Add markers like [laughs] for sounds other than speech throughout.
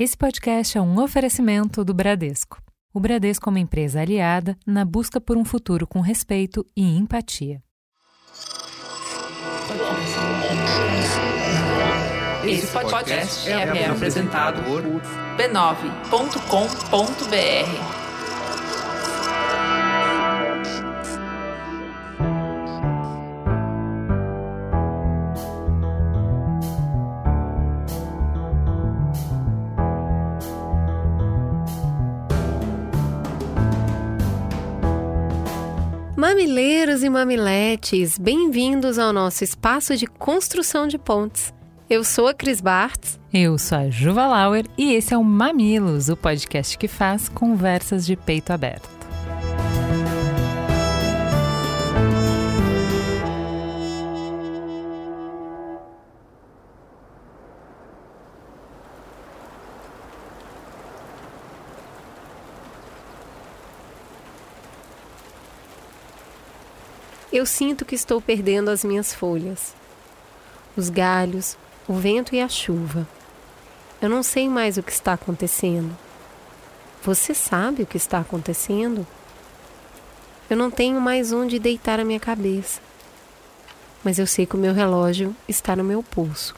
Esse podcast é um oferecimento do Bradesco. O Bradesco é uma empresa aliada na busca por um futuro com respeito e empatia. Esse podcast é, é apresentado por b9.com.br. Mamileiros e mamiletes, bem-vindos ao nosso espaço de construção de pontes. Eu sou a Cris Bartz. Eu sou a Juva Lauer e esse é o Mamilos, o podcast que faz conversas de peito aberto. Eu sinto que estou perdendo as minhas folhas, os galhos, o vento e a chuva. Eu não sei mais o que está acontecendo. Você sabe o que está acontecendo? Eu não tenho mais onde deitar a minha cabeça. Mas eu sei que o meu relógio está no meu pulso.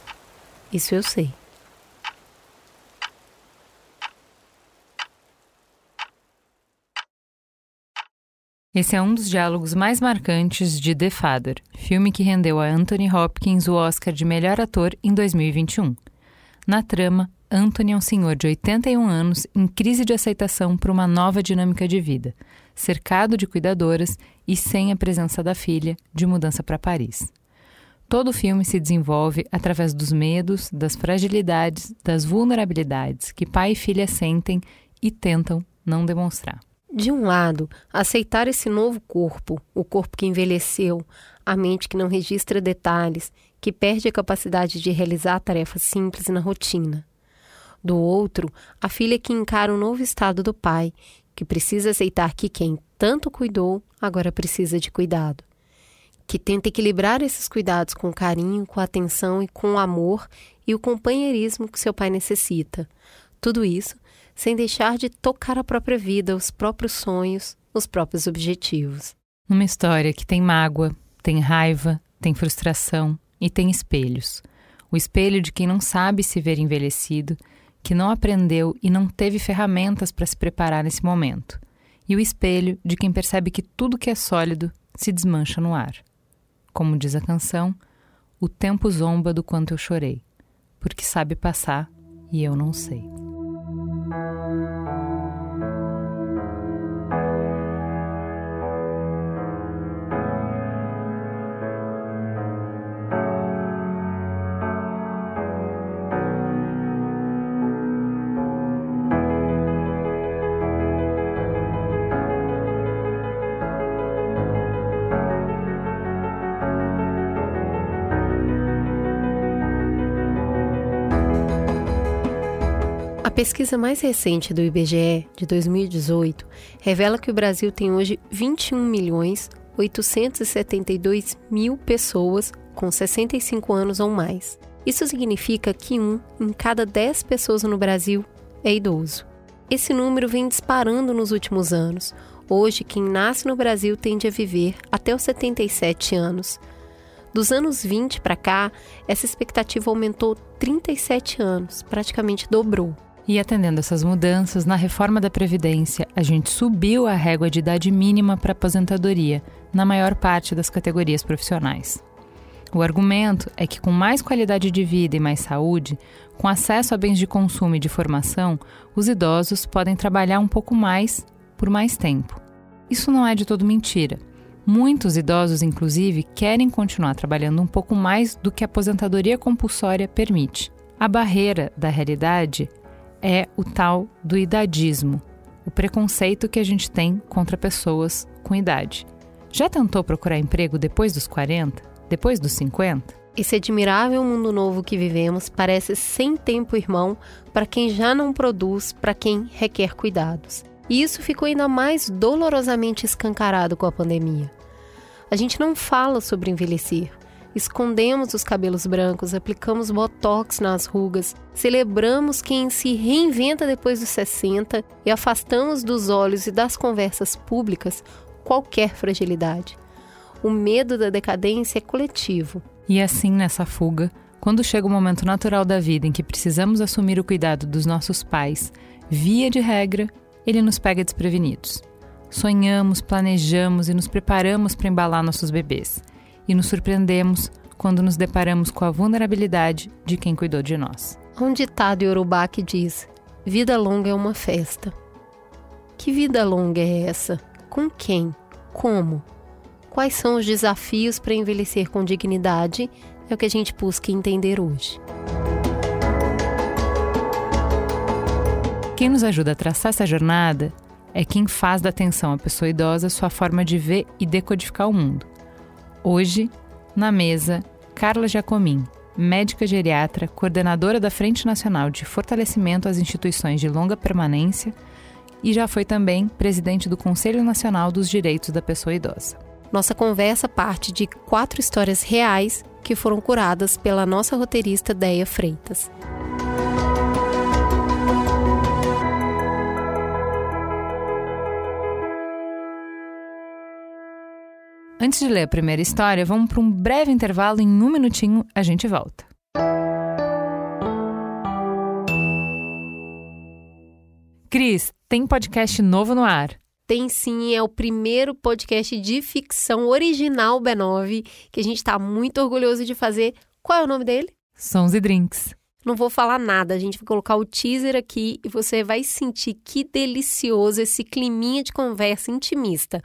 Isso eu sei. Esse é um dos diálogos mais marcantes de The Father, filme que rendeu a Anthony Hopkins o Oscar de melhor ator em 2021. Na trama, Anthony é um senhor de 81 anos em crise de aceitação por uma nova dinâmica de vida, cercado de cuidadoras e sem a presença da filha, de mudança para Paris. Todo o filme se desenvolve através dos medos, das fragilidades, das vulnerabilidades que pai e filha sentem e tentam não demonstrar. De um lado, aceitar esse novo corpo, o corpo que envelheceu, a mente que não registra detalhes, que perde a capacidade de realizar tarefas simples na rotina. Do outro, a filha que encara o novo estado do pai, que precisa aceitar que quem tanto cuidou agora precisa de cuidado. Que tenta equilibrar esses cuidados com carinho, com atenção e com o amor e o companheirismo que seu pai necessita. Tudo isso sem deixar de tocar a própria vida, os próprios sonhos, os próprios objetivos. Uma história que tem mágoa, tem raiva, tem frustração e tem espelhos. O espelho de quem não sabe se ver envelhecido, que não aprendeu e não teve ferramentas para se preparar nesse momento. E o espelho de quem percebe que tudo que é sólido se desmancha no ar. Como diz a canção, o tempo zomba do quanto eu chorei, porque sabe passar e eu não sei. thank you pesquisa mais recente do IBGE, de 2018, revela que o Brasil tem hoje 21 milhões 872 mil pessoas com 65 anos ou mais. Isso significa que um em cada 10 pessoas no Brasil é idoso. Esse número vem disparando nos últimos anos. Hoje, quem nasce no Brasil tende a viver até os 77 anos. Dos anos 20 para cá, essa expectativa aumentou 37 anos, praticamente dobrou. E atendendo essas mudanças, na reforma da Previdência, a gente subiu a régua de idade mínima para aposentadoria na maior parte das categorias profissionais. O argumento é que, com mais qualidade de vida e mais saúde, com acesso a bens de consumo e de formação, os idosos podem trabalhar um pouco mais por mais tempo. Isso não é de todo mentira. Muitos idosos, inclusive, querem continuar trabalhando um pouco mais do que a aposentadoria compulsória permite. A barreira da realidade é o tal do idadismo, o preconceito que a gente tem contra pessoas com idade. Já tentou procurar emprego depois dos 40? Depois dos 50? Esse admirável mundo novo que vivemos parece sem tempo irmão para quem já não produz, para quem requer cuidados. E isso ficou ainda mais dolorosamente escancarado com a pandemia. A gente não fala sobre envelhecer, Escondemos os cabelos brancos, aplicamos botox nas rugas, celebramos quem se reinventa depois dos 60 e afastamos dos olhos e das conversas públicas qualquer fragilidade. O medo da decadência é coletivo. E assim, nessa fuga, quando chega o momento natural da vida em que precisamos assumir o cuidado dos nossos pais, via de regra, ele nos pega desprevenidos. Sonhamos, planejamos e nos preparamos para embalar nossos bebês e nos surpreendemos quando nos deparamos com a vulnerabilidade de quem cuidou de nós. Há um ditado iorubá que diz: Vida longa é uma festa. Que vida longa é essa? Com quem? Como? Quais são os desafios para envelhecer com dignidade? É o que a gente busca entender hoje. Quem nos ajuda a traçar essa jornada é quem faz da atenção à pessoa idosa sua forma de ver e decodificar o mundo. Hoje, na mesa, Carla Jacomin, médica geriatra, coordenadora da Frente Nacional de Fortalecimento às Instituições de Longa Permanência e já foi também presidente do Conselho Nacional dos Direitos da Pessoa Idosa. Nossa conversa parte de quatro histórias reais que foram curadas pela nossa roteirista Deia Freitas. Antes de ler a primeira história, vamos para um breve intervalo. Em um minutinho, a gente volta. Cris, tem podcast novo no ar. Tem sim, é o primeiro podcast de ficção original B9 que a gente está muito orgulhoso de fazer. Qual é o nome dele? Sons e Drinks. Não vou falar nada, a gente vai colocar o teaser aqui e você vai sentir que delicioso esse climinha de conversa intimista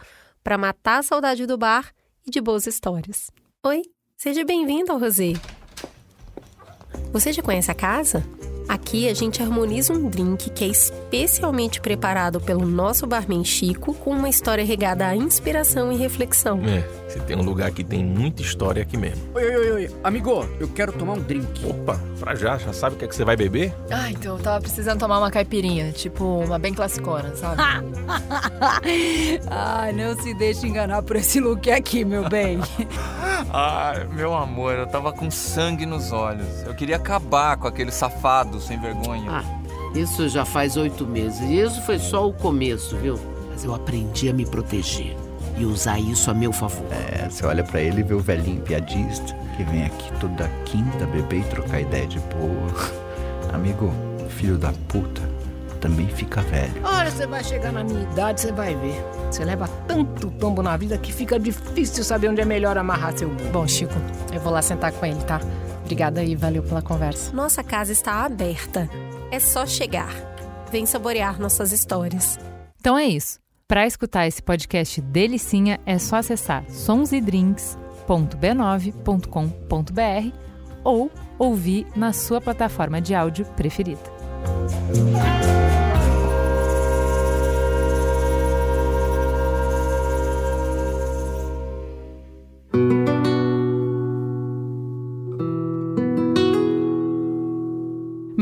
para matar a saudade do bar e de boas histórias. Oi, seja bem-vindo ao Rosé. Você já conhece a casa? Aqui a gente harmoniza um drink que é especialmente preparado pelo nosso barman Chico, com uma história regada à inspiração e reflexão. É, se tem um lugar que tem muita história aqui mesmo. Oi, oi, oi, oi, amigo, eu quero tomar um drink. Opa, pra já, já sabe o que é que você vai beber? Ah, então eu tava precisando tomar uma caipirinha, tipo uma bem classicona, sabe? [laughs] ah, não se deixe enganar por esse look aqui, meu bem. [laughs] Ai, meu amor, eu tava com sangue nos olhos. Eu queria acabar com aquele safado sem vergonha. Ah, isso já faz oito meses. E isso foi só o começo, viu? Mas eu aprendi a me proteger e usar isso a meu favor. É, você olha para ele e vê o velhinho piadista que vem aqui toda quinta beber e trocar ideia de boa. [laughs] Amigo, filho da puta, também fica velho. Olha, você vai chegar na minha idade, você vai ver. Você leva tanto tombo na vida que fica difícil saber onde é melhor amarrar seu burro. Bom, Chico, eu vou lá sentar com ele, tá? Obrigada e valeu pela conversa. Nossa casa está aberta. É só chegar. Vem saborear nossas histórias. Então é isso. Para escutar esse podcast delicinha, é só acessar sonsedrinks.b9.com.br ou ouvir na sua plataforma de áudio preferida.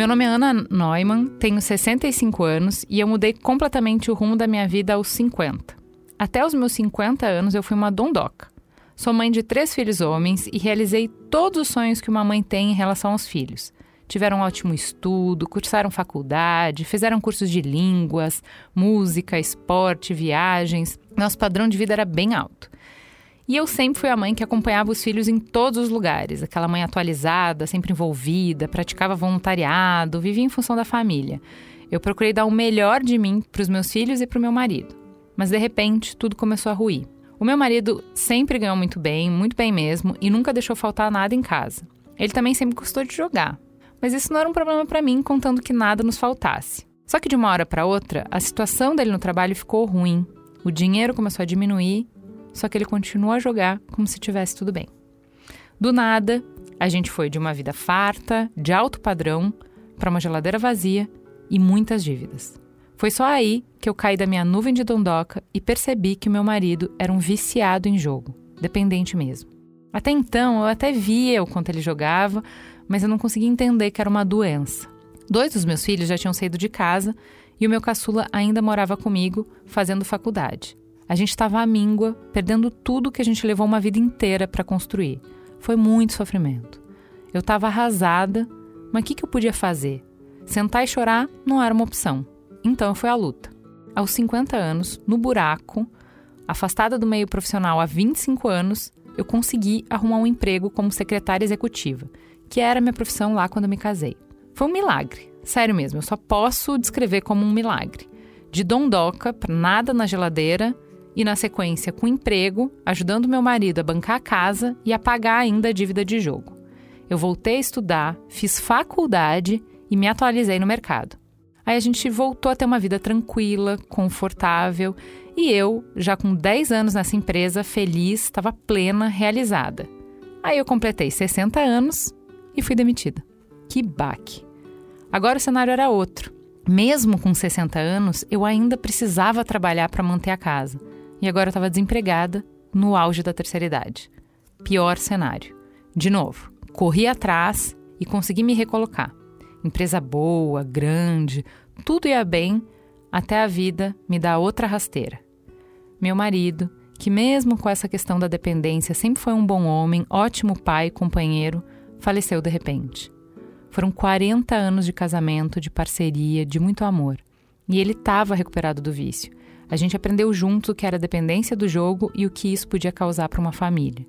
Meu nome é Ana Neumann, tenho 65 anos e eu mudei completamente o rumo da minha vida aos 50. Até os meus 50 anos eu fui uma dondoca. Sou mãe de três filhos homens e realizei todos os sonhos que uma mãe tem em relação aos filhos. Tiveram um ótimo estudo, cursaram faculdade, fizeram cursos de línguas, música, esporte, viagens. Nosso padrão de vida era bem alto. E eu sempre fui a mãe que acompanhava os filhos em todos os lugares, aquela mãe atualizada, sempre envolvida, praticava voluntariado, vivia em função da família. Eu procurei dar o melhor de mim para os meus filhos e para o meu marido. Mas de repente, tudo começou a ruir. O meu marido sempre ganhou muito bem, muito bem mesmo, e nunca deixou faltar nada em casa. Ele também sempre gostou de jogar. Mas isso não era um problema para mim, contando que nada nos faltasse. Só que de uma hora para outra, a situação dele no trabalho ficou ruim. O dinheiro começou a diminuir só que ele continuou a jogar como se tivesse tudo bem. Do nada, a gente foi de uma vida farta, de alto padrão, para uma geladeira vazia e muitas dívidas. Foi só aí que eu caí da minha nuvem de dondoca e percebi que meu marido era um viciado em jogo, dependente mesmo. Até então, eu até via o quanto ele jogava, mas eu não conseguia entender que era uma doença. Dois dos meus filhos já tinham saído de casa e o meu caçula ainda morava comigo, fazendo faculdade. A gente estava à míngua, perdendo tudo que a gente levou uma vida inteira para construir. Foi muito sofrimento. Eu estava arrasada, mas o que, que eu podia fazer? Sentar e chorar não era uma opção. Então fui à luta. Aos 50 anos, no buraco, afastada do meio profissional há 25 anos, eu consegui arrumar um emprego como secretária executiva, que era minha profissão lá quando me casei. Foi um milagre, sério mesmo, eu só posso descrever como um milagre. De dondoca nada na geladeira e, na sequência, com emprego, ajudando meu marido a bancar a casa e a pagar ainda a dívida de jogo. Eu voltei a estudar, fiz faculdade e me atualizei no mercado. Aí a gente voltou a ter uma vida tranquila, confortável e eu, já com 10 anos nessa empresa, feliz, estava plena, realizada. Aí eu completei 60 anos e fui demitida. Que baque! Agora o cenário era outro. Mesmo com 60 anos, eu ainda precisava trabalhar para manter a casa. E agora estava desempregada, no auge da terceira idade. Pior cenário. De novo, corri atrás e consegui me recolocar. Empresa boa, grande, tudo ia bem, até a vida me dá outra rasteira. Meu marido, que mesmo com essa questão da dependência sempre foi um bom homem, ótimo pai, companheiro, faleceu de repente. Foram 40 anos de casamento, de parceria, de muito amor. E ele estava recuperado do vício. A gente aprendeu juntos o que era dependência do jogo e o que isso podia causar para uma família.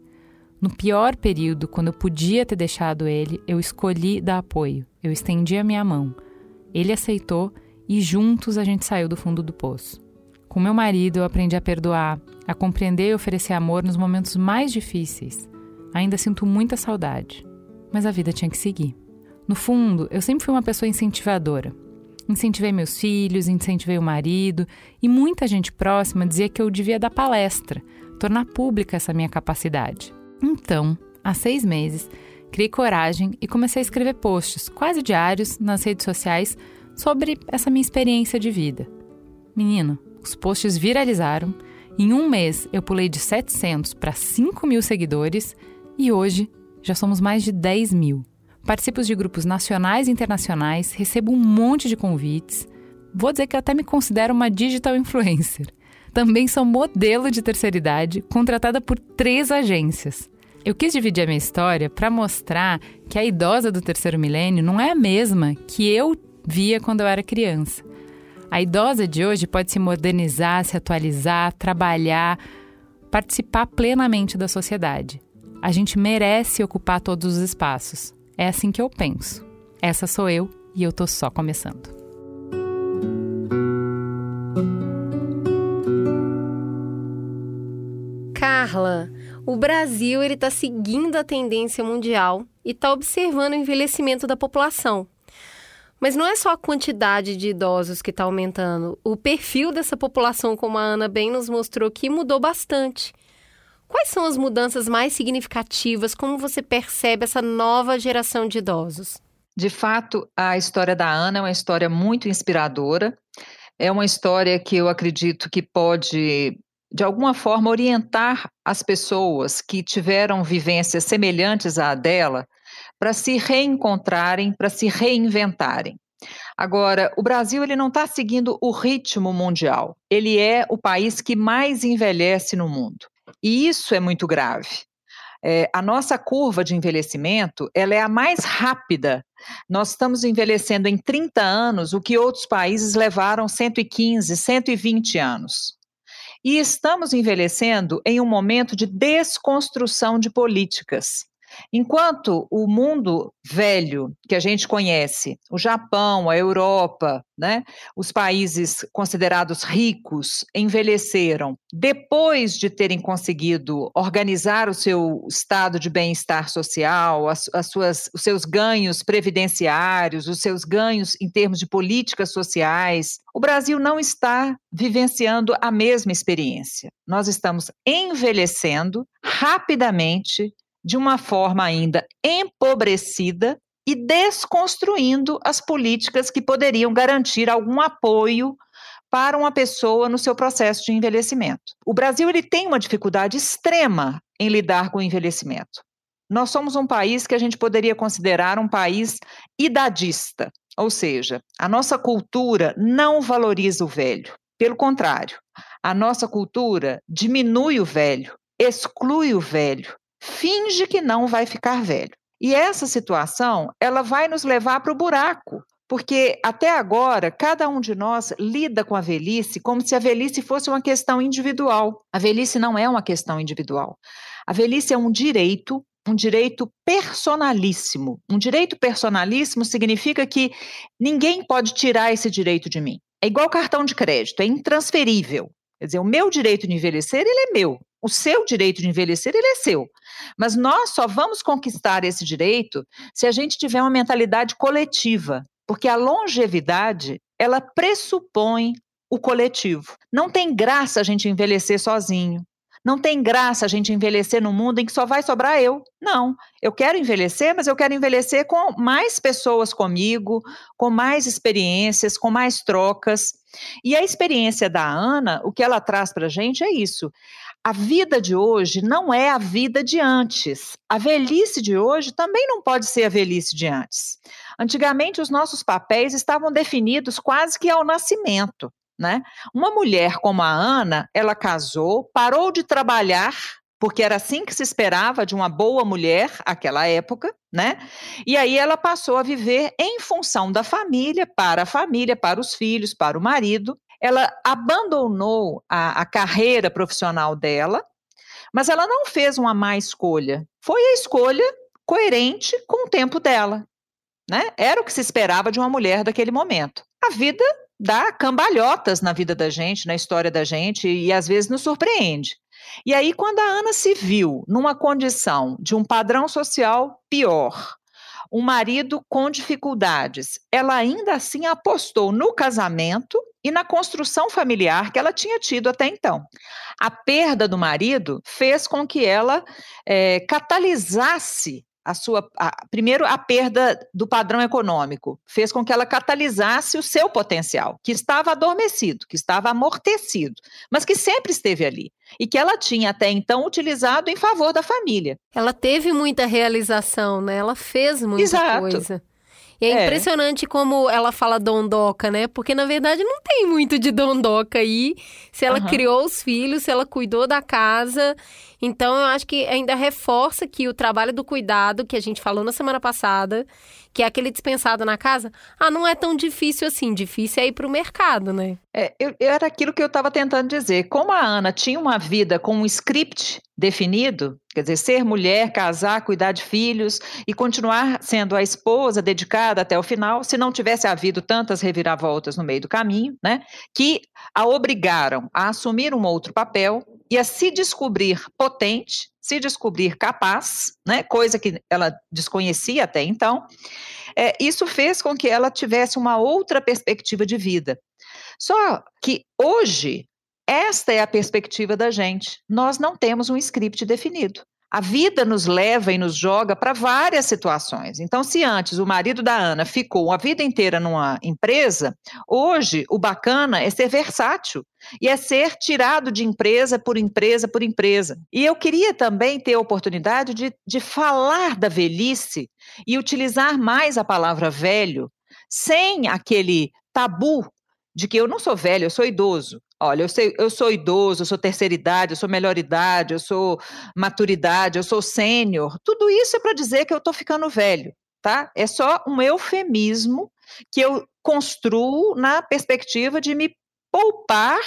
No pior período, quando eu podia ter deixado ele, eu escolhi dar apoio. Eu estendi a minha mão. Ele aceitou e juntos a gente saiu do fundo do poço. Com meu marido, eu aprendi a perdoar, a compreender e oferecer amor nos momentos mais difíceis. Ainda sinto muita saudade, mas a vida tinha que seguir. No fundo, eu sempre fui uma pessoa incentivadora. Incentivei meus filhos, incentivei o marido, e muita gente próxima dizia que eu devia dar palestra, tornar pública essa minha capacidade. Então, há seis meses, criei coragem e comecei a escrever posts quase diários nas redes sociais sobre essa minha experiência de vida. Menino, os posts viralizaram. Em um mês, eu pulei de 700 para 5 mil seguidores e hoje já somos mais de 10 mil. Participo de grupos nacionais e internacionais, recebo um monte de convites. Vou dizer que até me considero uma digital influencer. Também sou modelo de terceira idade, contratada por três agências. Eu quis dividir a minha história para mostrar que a idosa do terceiro milênio não é a mesma que eu via quando eu era criança. A idosa de hoje pode se modernizar, se atualizar, trabalhar, participar plenamente da sociedade. A gente merece ocupar todos os espaços. É assim que eu penso. Essa sou eu e eu tô só começando. Carla, o Brasil ele está seguindo a tendência mundial e está observando o envelhecimento da população. Mas não é só a quantidade de idosos que está aumentando. O perfil dessa população, como a Ana bem nos mostrou, que mudou bastante. Quais são as mudanças mais significativas? Como você percebe essa nova geração de idosos? De fato, a história da Ana é uma história muito inspiradora. É uma história que eu acredito que pode, de alguma forma, orientar as pessoas que tiveram vivências semelhantes à dela para se reencontrarem, para se reinventarem. Agora, o Brasil ele não está seguindo o ritmo mundial. Ele é o país que mais envelhece no mundo. E isso é muito grave. É, a nossa curva de envelhecimento ela é a mais rápida. Nós estamos envelhecendo em 30 anos o que outros países levaram 115, 120 anos. E estamos envelhecendo em um momento de desconstrução de políticas. Enquanto o mundo velho que a gente conhece, o Japão, a Europa, né, os países considerados ricos envelheceram depois de terem conseguido organizar o seu estado de bem-estar social, as, as suas, os seus ganhos previdenciários, os seus ganhos em termos de políticas sociais. O Brasil não está vivenciando a mesma experiência. Nós estamos envelhecendo rapidamente de uma forma ainda empobrecida e desconstruindo as políticas que poderiam garantir algum apoio para uma pessoa no seu processo de envelhecimento. O Brasil ele tem uma dificuldade extrema em lidar com o envelhecimento. Nós somos um país que a gente poderia considerar um país idadista, ou seja, a nossa cultura não valoriza o velho. Pelo contrário, a nossa cultura diminui o velho, exclui o velho, finge que não vai ficar velho. E essa situação, ela vai nos levar para o buraco, porque até agora, cada um de nós lida com a velhice como se a velhice fosse uma questão individual. A velhice não é uma questão individual. A velhice é um direito, um direito personalíssimo. Um direito personalíssimo significa que ninguém pode tirar esse direito de mim. É igual cartão de crédito, é intransferível. Quer dizer, o meu direito de envelhecer, ele é meu. O seu direito de envelhecer, ele é seu. Mas nós só vamos conquistar esse direito se a gente tiver uma mentalidade coletiva, porque a longevidade, ela pressupõe o coletivo. Não tem graça a gente envelhecer sozinho. Não tem graça a gente envelhecer num mundo em que só vai sobrar eu. Não. Eu quero envelhecer, mas eu quero envelhecer com mais pessoas comigo, com mais experiências, com mais trocas. E a experiência da Ana, o que ela traz para a gente é isso. A vida de hoje não é a vida de antes. A velhice de hoje também não pode ser a velhice de antes. Antigamente, os nossos papéis estavam definidos quase que ao nascimento. Né? Uma mulher como a Ana, ela casou, parou de trabalhar, porque era assim que se esperava de uma boa mulher naquela época, né? E aí ela passou a viver em função da família, para a família, para os filhos, para o marido. Ela abandonou a, a carreira profissional dela, mas ela não fez uma má escolha. Foi a escolha coerente com o tempo dela. Né? Era o que se esperava de uma mulher daquele momento. A vida dá cambalhotas na vida da gente, na história da gente, e às vezes nos surpreende. E aí, quando a Ana se viu numa condição de um padrão social pior, um marido com dificuldades, ela ainda assim apostou no casamento e na construção familiar que ela tinha tido até então. A perda do marido fez com que ela é, catalisasse a sua a, primeiro a perda do padrão econômico fez com que ela catalisasse o seu potencial, que estava adormecido, que estava amortecido, mas que sempre esteve ali e que ela tinha até então utilizado em favor da família. Ela teve muita realização, né? Ela fez muita Exato. coisa. E é, é, impressionante como ela fala dondoca, né? Porque na verdade não tem muito de dondoca aí. Se ela uhum. criou os filhos, se ela cuidou da casa. Então eu acho que ainda reforça que o trabalho do cuidado que a gente falou na semana passada, que é aquele dispensado na casa, ah, não é tão difícil assim. Difícil é ir para o mercado, né? É, eu, era aquilo que eu estava tentando dizer. Como a Ana tinha uma vida com um script definido, quer dizer, ser mulher, casar, cuidar de filhos e continuar sendo a esposa dedicada até o final, se não tivesse havido tantas reviravoltas no meio do caminho, né, que a obrigaram a assumir um outro papel e a se descobrir potente, se descobrir capaz, né, coisa que ela desconhecia até então. É, isso fez com que ela tivesse uma outra perspectiva de vida. Só que hoje esta é a perspectiva da gente. Nós não temos um script definido. A vida nos leva e nos joga para várias situações. Então, se antes o marido da Ana ficou a vida inteira numa empresa, hoje o bacana é ser versátil e é ser tirado de empresa por empresa por empresa. E eu queria também ter a oportunidade de, de falar da velhice e utilizar mais a palavra velho, sem aquele tabu de que eu não sou velho, eu sou idoso. Olha, eu, sei, eu sou idoso, eu sou terceira idade, eu sou melhor idade, eu sou maturidade, eu sou sênior. Tudo isso é para dizer que eu estou ficando velho, tá? É só um eufemismo que eu construo na perspectiva de me poupar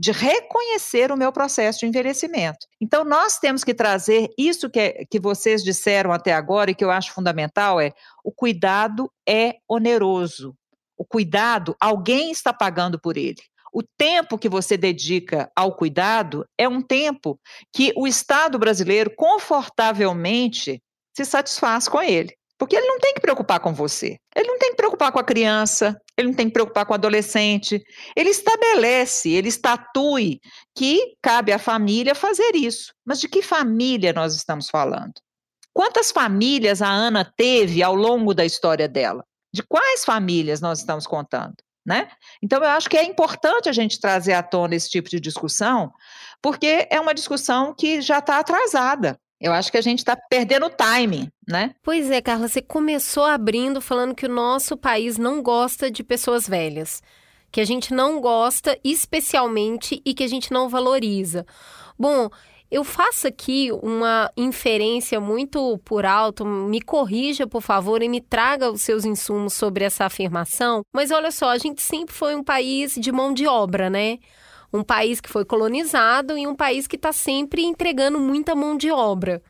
de reconhecer o meu processo de envelhecimento. Então, nós temos que trazer isso que, é, que vocês disseram até agora e que eu acho fundamental: é o cuidado é oneroso. O cuidado, alguém está pagando por ele. O tempo que você dedica ao cuidado é um tempo que o Estado brasileiro confortavelmente se satisfaz com ele. Porque ele não tem que preocupar com você. Ele não tem que preocupar com a criança, ele não tem que preocupar com o adolescente. Ele estabelece, ele estatui que cabe à família fazer isso. Mas de que família nós estamos falando? Quantas famílias a Ana teve ao longo da história dela? De quais famílias nós estamos contando? Né? Então, eu acho que é importante a gente trazer à tona esse tipo de discussão, porque é uma discussão que já está atrasada. Eu acho que a gente está perdendo o timing, né? Pois é, Carla, você começou abrindo falando que o nosso país não gosta de pessoas velhas, que a gente não gosta especialmente e que a gente não valoriza. Bom, Eu faço aqui uma inferência muito por alto, me corrija, por favor, e me traga os seus insumos sobre essa afirmação. Mas olha só, a gente sempre foi um país de mão de obra, né? Um país que foi colonizado e um país que está sempre entregando muita mão de obra.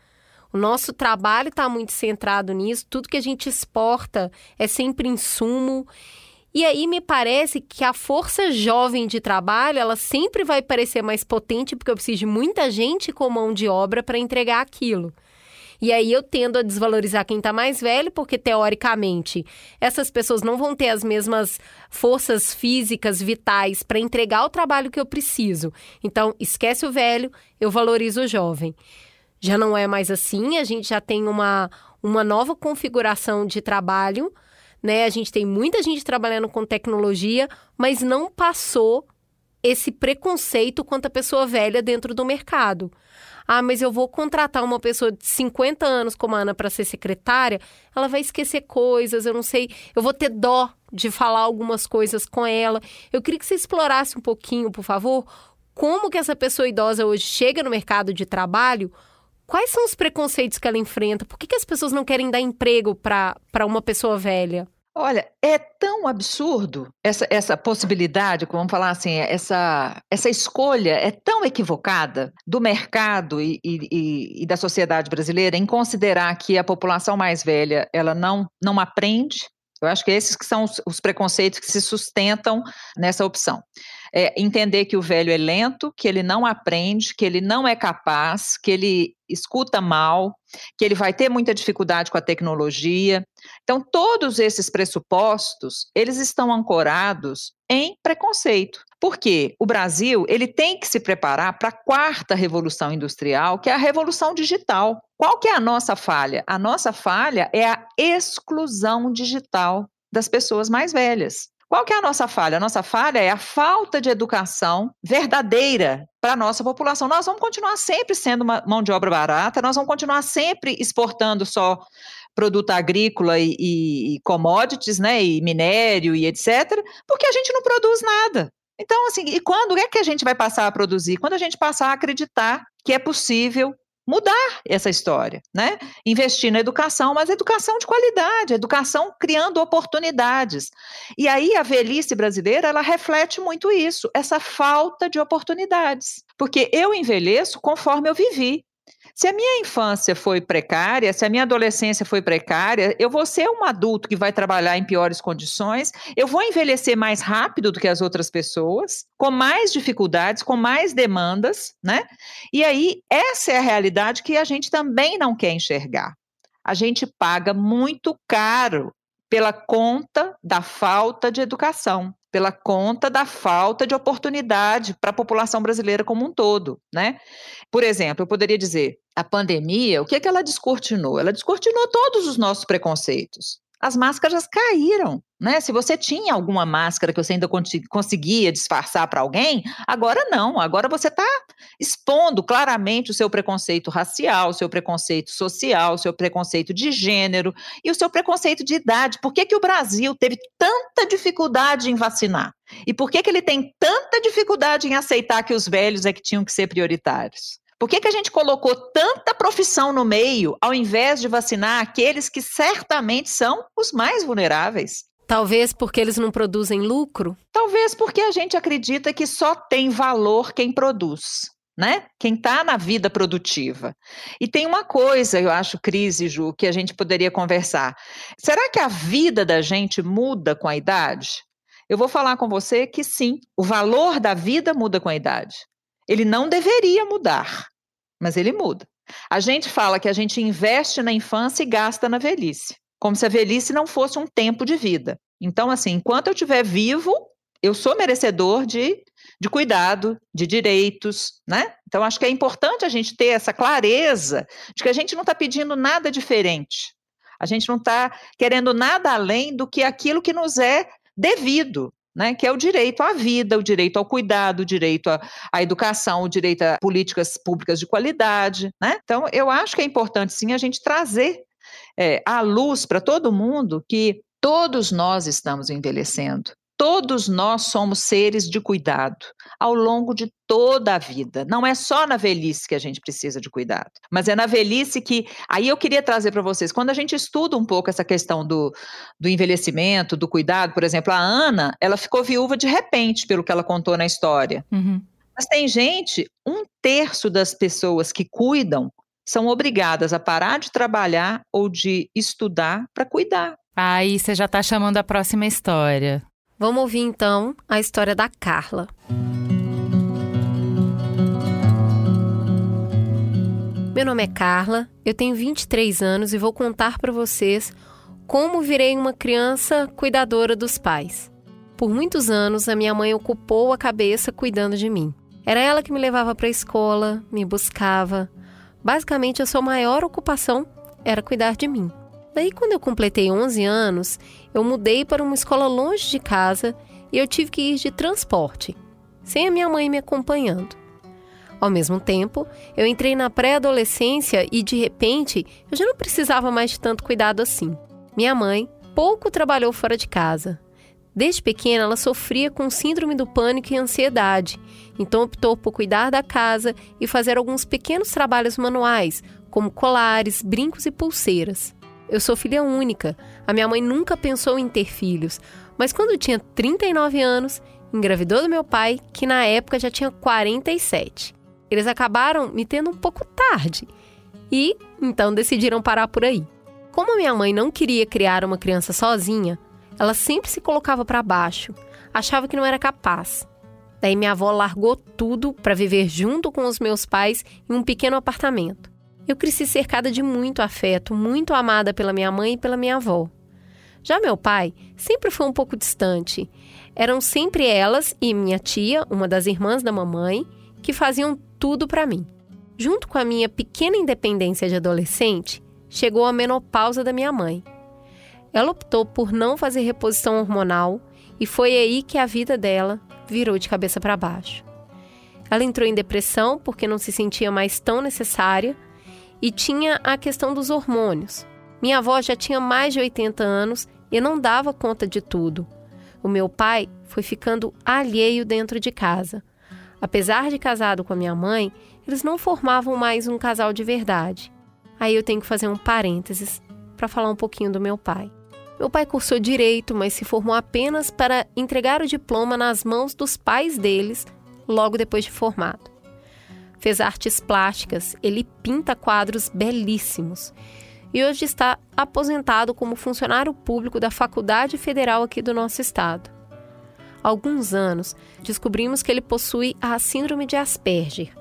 O nosso trabalho está muito centrado nisso, tudo que a gente exporta é sempre insumo. E aí me parece que a força jovem de trabalho, ela sempre vai parecer mais potente porque eu preciso de muita gente com mão de obra para entregar aquilo. E aí eu tendo a desvalorizar quem está mais velho, porque teoricamente essas pessoas não vão ter as mesmas forças físicas vitais para entregar o trabalho que eu preciso. Então, esquece o velho, eu valorizo o jovem já não é mais assim, a gente já tem uma, uma nova configuração de trabalho, né? A gente tem muita gente trabalhando com tecnologia, mas não passou esse preconceito quanto a pessoa velha dentro do mercado. Ah, mas eu vou contratar uma pessoa de 50 anos como a Ana para ser secretária, ela vai esquecer coisas, eu não sei, eu vou ter dó de falar algumas coisas com ela. Eu queria que você explorasse um pouquinho, por favor, como que essa pessoa idosa hoje chega no mercado de trabalho Quais são os preconceitos que ela enfrenta? Por que, que as pessoas não querem dar emprego para uma pessoa velha? Olha, é tão absurdo essa, essa possibilidade, vamos falar assim, essa, essa escolha é tão equivocada do mercado e, e, e, da sociedade brasileira em considerar que a população mais velha ela não, não aprende. Eu acho que esses que são os, os preconceitos que se sustentam nessa opção é, entender que o velho é lento, que ele não aprende, que ele não é capaz, que ele escuta mal, que ele vai ter muita dificuldade com a tecnologia. Então, todos esses pressupostos, eles estão ancorados em preconceito. Porque o Brasil, ele tem que se preparar para a quarta revolução industrial, que é a revolução digital. Qual que é a nossa falha? A nossa falha é a exclusão digital das pessoas mais velhas. Qual que é a nossa falha? A nossa falha é a falta de educação verdadeira para a nossa população. Nós vamos continuar sempre sendo uma mão de obra barata, nós vamos continuar sempre exportando só produto agrícola e, e, e commodities, né, e minério e etc., porque a gente não produz nada. Então, assim, e quando é que a gente vai passar a produzir? Quando a gente passar a acreditar que é possível mudar essa história, né? Investir na educação, mas educação de qualidade, educação criando oportunidades. E aí a velhice brasileira, ela reflete muito isso, essa falta de oportunidades. Porque eu envelheço conforme eu vivi. Se a minha infância foi precária, se a minha adolescência foi precária, eu vou ser um adulto que vai trabalhar em piores condições, eu vou envelhecer mais rápido do que as outras pessoas, com mais dificuldades, com mais demandas, né? E aí, essa é a realidade que a gente também não quer enxergar. A gente paga muito caro pela conta da falta de educação pela conta da falta de oportunidade para a população brasileira como um todo, né? Por exemplo, eu poderia dizer, a pandemia, o que, é que ela descortinou? Ela descortinou todos os nossos preconceitos as máscaras caíram, né? Se você tinha alguma máscara que você ainda conseguia disfarçar para alguém, agora não. Agora você está expondo claramente o seu preconceito racial, o seu preconceito social, o seu preconceito de gênero e o seu preconceito de idade. Por que, que o Brasil teve tanta dificuldade em vacinar? E por que, que ele tem tanta dificuldade em aceitar que os velhos é que tinham que ser prioritários? Por que, que a gente colocou tanta profissão no meio, ao invés de vacinar aqueles que certamente são os mais vulneráveis? Talvez porque eles não produzem lucro? Talvez porque a gente acredita que só tem valor quem produz. Né? Quem está na vida produtiva. E tem uma coisa, eu acho, Cris e Ju, que a gente poderia conversar. Será que a vida da gente muda com a idade? Eu vou falar com você que sim, o valor da vida muda com a idade. Ele não deveria mudar, mas ele muda. A gente fala que a gente investe na infância e gasta na velhice, como se a velhice não fosse um tempo de vida. Então, assim, enquanto eu estiver vivo, eu sou merecedor de, de cuidado, de direitos, né? Então, acho que é importante a gente ter essa clareza de que a gente não está pedindo nada diferente. A gente não está querendo nada além do que aquilo que nos é devido né, que é o direito à vida, o direito ao cuidado, o direito à, à, educação, o direito a políticas públicas de qualidade. Né? Então, eu acho que é importante, sim, a gente trazer é, à luz para todo mundo que todos nós estamos envelhecendo. Todos nós somos seres de cuidado ao longo de toda a vida. Não é só na velhice que a gente precisa de cuidado, mas é na velhice que. Aí eu queria trazer para vocês, quando a gente estuda um pouco essa questão do, do envelhecimento, do cuidado, por exemplo, a Ana, ela ficou viúva de repente, pelo que ela contou na história. Uhum. Mas tem gente, um terço das pessoas que cuidam são obrigadas a parar de trabalhar ou de estudar para cuidar. Aí você já está chamando a próxima história. Vamos ouvir então a história da Carla. Meu nome é Carla, eu tenho 23 anos e vou contar para vocês como virei uma criança cuidadora dos pais. Por muitos anos, a minha mãe ocupou a cabeça cuidando de mim. Era ela que me levava para a escola, me buscava. Basicamente, a sua maior ocupação era cuidar de mim. Daí, quando eu completei 11 anos, eu mudei para uma escola longe de casa e eu tive que ir de transporte, sem a minha mãe me acompanhando. Ao mesmo tempo, eu entrei na pré-adolescência e, de repente, eu já não precisava mais de tanto cuidado assim. Minha mãe pouco trabalhou fora de casa. Desde pequena, ela sofria com síndrome do pânico e ansiedade, então optou por cuidar da casa e fazer alguns pequenos trabalhos manuais, como colares, brincos e pulseiras. Eu sou filha única. A minha mãe nunca pensou em ter filhos, mas quando eu tinha 39 anos, engravidou do meu pai, que na época já tinha 47. Eles acabaram me tendo um pouco tarde e então decidiram parar por aí. Como a minha mãe não queria criar uma criança sozinha, ela sempre se colocava para baixo, achava que não era capaz. Daí minha avó largou tudo para viver junto com os meus pais em um pequeno apartamento. Eu cresci cercada de muito afeto, muito amada pela minha mãe e pela minha avó. Já meu pai sempre foi um pouco distante. Eram sempre elas e minha tia, uma das irmãs da mamãe, que faziam tudo para mim. Junto com a minha pequena independência de adolescente, chegou a menopausa da minha mãe. Ela optou por não fazer reposição hormonal e foi aí que a vida dela virou de cabeça para baixo. Ela entrou em depressão porque não se sentia mais tão necessária e tinha a questão dos hormônios. Minha avó já tinha mais de 80 anos e não dava conta de tudo. O meu pai foi ficando alheio dentro de casa. Apesar de casado com a minha mãe, eles não formavam mais um casal de verdade. Aí eu tenho que fazer um parênteses para falar um pouquinho do meu pai. Meu pai cursou direito, mas se formou apenas para entregar o diploma nas mãos dos pais deles logo depois de formado fez artes plásticas, ele pinta quadros belíssimos. E hoje está aposentado como funcionário público da Faculdade Federal aqui do nosso estado. Há alguns anos, descobrimos que ele possui a síndrome de Asperger.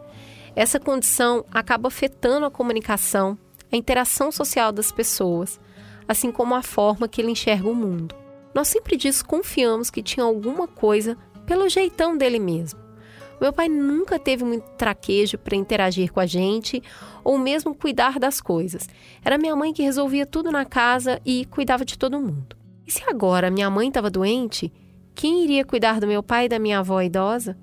Essa condição acaba afetando a comunicação, a interação social das pessoas, assim como a forma que ele enxerga o mundo. Nós sempre desconfiamos que tinha alguma coisa pelo jeitão dele mesmo. Meu pai nunca teve muito traquejo para interagir com a gente ou mesmo cuidar das coisas. Era minha mãe que resolvia tudo na casa e cuidava de todo mundo. E se agora minha mãe estava doente, quem iria cuidar do meu pai e da minha avó idosa?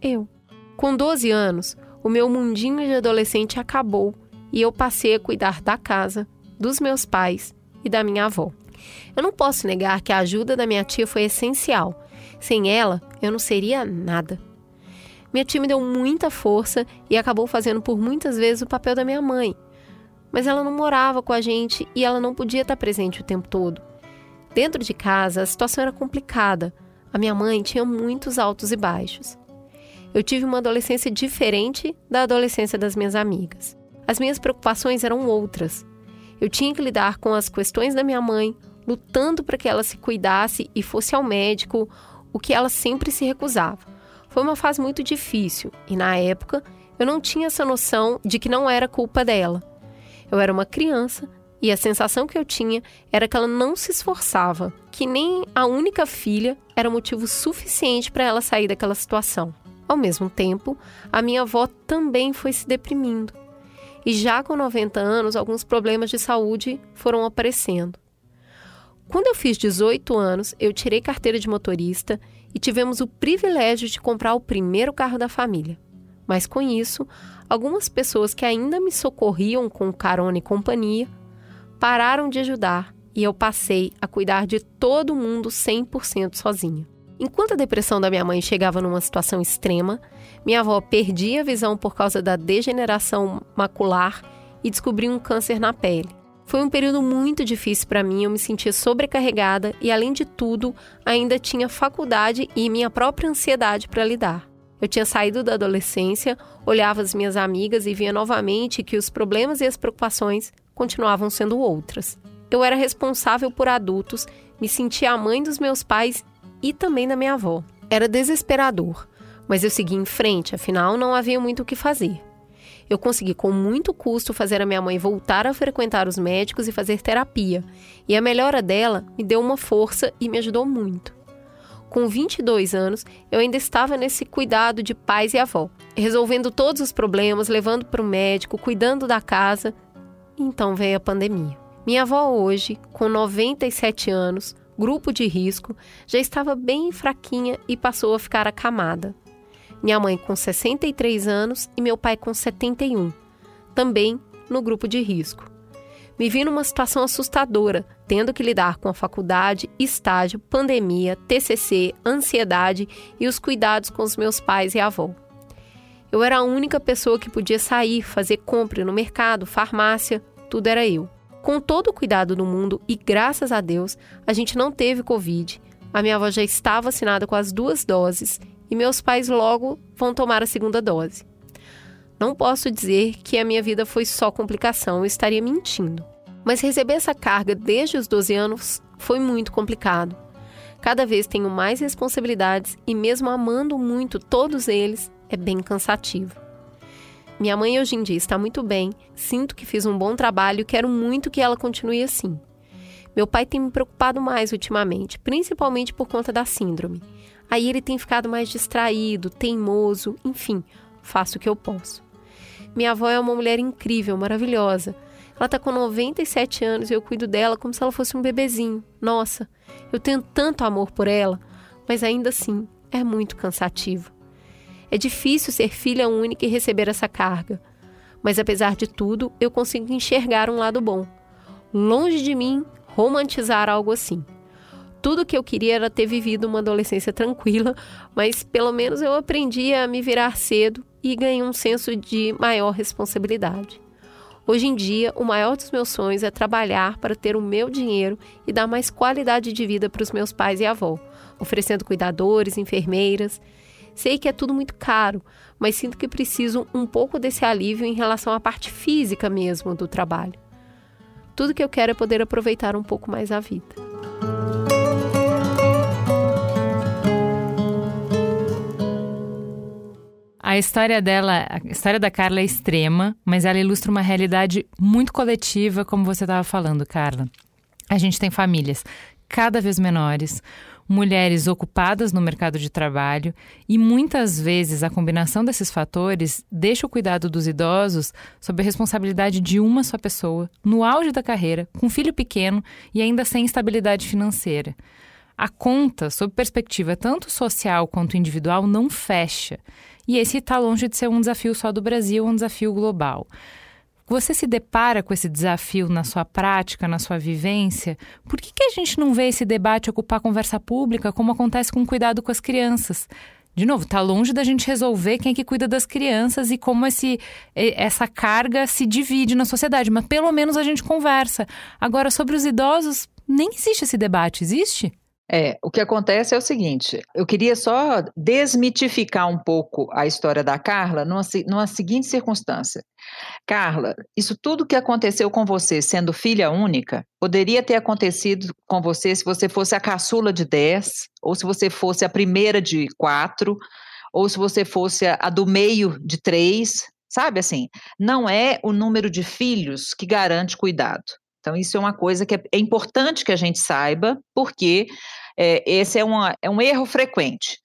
Eu. Com 12 anos, o meu mundinho de adolescente acabou e eu passei a cuidar da casa, dos meus pais e da minha avó. Eu não posso negar que a ajuda da minha tia foi essencial. Sem ela, eu não seria nada. Minha tia me deu muita força e acabou fazendo por muitas vezes o papel da minha mãe. Mas ela não morava com a gente e ela não podia estar presente o tempo todo. Dentro de casa, a situação era complicada. A minha mãe tinha muitos altos e baixos. Eu tive uma adolescência diferente da adolescência das minhas amigas. As minhas preocupações eram outras. Eu tinha que lidar com as questões da minha mãe, lutando para que ela se cuidasse e fosse ao médico, o que ela sempre se recusava. Foi uma fase muito difícil e, na época, eu não tinha essa noção de que não era culpa dela. Eu era uma criança e a sensação que eu tinha era que ela não se esforçava, que nem a única filha era motivo suficiente para ela sair daquela situação. Ao mesmo tempo, a minha avó também foi se deprimindo. E já com 90 anos, alguns problemas de saúde foram aparecendo. Quando eu fiz 18 anos, eu tirei carteira de motorista e tivemos o privilégio de comprar o primeiro carro da família. Mas com isso, algumas pessoas que ainda me socorriam com carona e companhia pararam de ajudar e eu passei a cuidar de todo mundo 100% sozinha. Enquanto a depressão da minha mãe chegava numa situação extrema, minha avó perdia a visão por causa da degeneração macular e descobriu um câncer na pele. Foi um período muito difícil para mim, eu me sentia sobrecarregada e, além de tudo, ainda tinha faculdade e minha própria ansiedade para lidar. Eu tinha saído da adolescência, olhava as minhas amigas e via novamente que os problemas e as preocupações continuavam sendo outras. Eu era responsável por adultos, me sentia a mãe dos meus pais e também da minha avó. Era desesperador, mas eu segui em frente, afinal não havia muito o que fazer eu consegui com muito custo fazer a minha mãe voltar a frequentar os médicos e fazer terapia. E a melhora dela me deu uma força e me ajudou muito. Com 22 anos, eu ainda estava nesse cuidado de pais e avó, resolvendo todos os problemas, levando para o médico, cuidando da casa. Então veio a pandemia. Minha avó hoje, com 97 anos, grupo de risco, já estava bem fraquinha e passou a ficar acamada minha mãe com 63 anos e meu pai com 71, também no grupo de risco. Me vi numa situação assustadora, tendo que lidar com a faculdade, estágio, pandemia, TCC, ansiedade e os cuidados com os meus pais e avó. Eu era a única pessoa que podia sair, fazer compra no mercado, farmácia, tudo era eu. Com todo o cuidado do mundo e graças a Deus, a gente não teve Covid. A minha avó já estava vacinada com as duas doses e meus pais logo vão tomar a segunda dose. Não posso dizer que a minha vida foi só complicação, eu estaria mentindo. Mas receber essa carga desde os 12 anos foi muito complicado. Cada vez tenho mais responsabilidades e, mesmo amando muito todos eles, é bem cansativo. Minha mãe hoje em dia está muito bem, sinto que fiz um bom trabalho e quero muito que ela continue assim. Meu pai tem me preocupado mais ultimamente, principalmente por conta da síndrome. Aí ele tem ficado mais distraído, teimoso, enfim, faço o que eu posso. Minha avó é uma mulher incrível, maravilhosa. Ela está com 97 anos e eu cuido dela como se ela fosse um bebezinho. Nossa, eu tenho tanto amor por ela, mas ainda assim é muito cansativo. É difícil ser filha única e receber essa carga. Mas apesar de tudo, eu consigo enxergar um lado bom. Longe de mim romantizar algo assim. Tudo que eu queria era ter vivido uma adolescência tranquila, mas pelo menos eu aprendi a me virar cedo e ganhei um senso de maior responsabilidade. Hoje em dia, o maior dos meus sonhos é trabalhar para ter o meu dinheiro e dar mais qualidade de vida para os meus pais e avó, oferecendo cuidadores, enfermeiras. Sei que é tudo muito caro, mas sinto que preciso um pouco desse alívio em relação à parte física mesmo do trabalho. Tudo que eu quero é poder aproveitar um pouco mais a vida. A história dela, a história da Carla é extrema, mas ela ilustra uma realidade muito coletiva, como você estava falando, Carla. A gente tem famílias cada vez menores, mulheres ocupadas no mercado de trabalho e muitas vezes a combinação desses fatores deixa o cuidado dos idosos sob a responsabilidade de uma só pessoa, no auge da carreira, com filho pequeno e ainda sem estabilidade financeira. A conta, sob perspectiva tanto social quanto individual, não fecha. E esse está longe de ser um desafio só do Brasil, um desafio global. Você se depara com esse desafio na sua prática, na sua vivência? Por que, que a gente não vê esse debate ocupar a conversa pública como acontece com cuidado com as crianças? De novo, está longe da gente resolver quem é que cuida das crianças e como esse, essa carga se divide na sociedade, mas pelo menos a gente conversa. Agora, sobre os idosos, nem existe esse debate, existe? É, o que acontece é o seguinte: eu queria só desmitificar um pouco a história da Carla numa, numa seguinte circunstância. Carla, isso tudo que aconteceu com você sendo filha única, poderia ter acontecido com você se você fosse a caçula de 10, ou se você fosse a primeira de quatro, ou se você fosse a, a do meio de três, sabe assim? Não é o número de filhos que garante cuidado. Então, isso é uma coisa que é, é importante que a gente saiba, porque é, esse é, uma, é um erro frequente.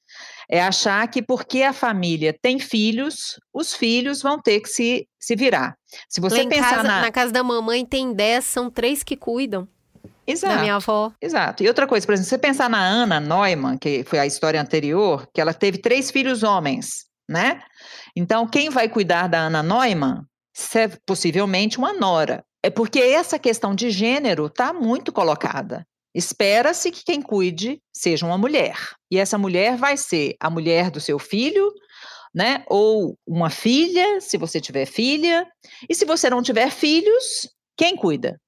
É achar que porque a família tem filhos, os filhos vão ter que se, se virar. Se você Lá pensar casa, na... na casa da mamãe tem 10, são três que cuidam. Exato. Da minha avó. Exato. E outra coisa, por exemplo, se você pensar na Ana Neumann, que foi a história anterior, que ela teve três filhos homens, né? Então, quem vai cuidar da Ana Neumann? É possivelmente uma nora. É porque essa questão de gênero está muito colocada. Espera-se que quem cuide seja uma mulher. E essa mulher vai ser a mulher do seu filho, né? Ou uma filha, se você tiver filha. E se você não tiver filhos, quem cuida?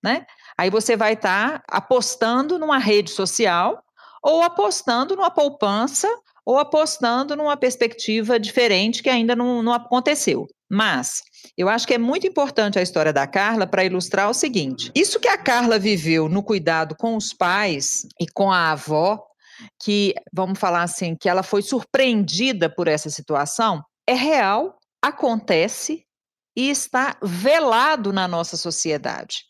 Né? Aí você vai estar tá apostando numa rede social ou apostando numa poupança ou apostando numa perspectiva diferente que ainda não, não aconteceu. Mas eu acho que é muito importante a história da Carla para ilustrar o seguinte: isso que a Carla viveu no cuidado com os pais e com a avó, que vamos falar assim, que ela foi surpreendida por essa situação, é real, acontece e está velado na nossa sociedade.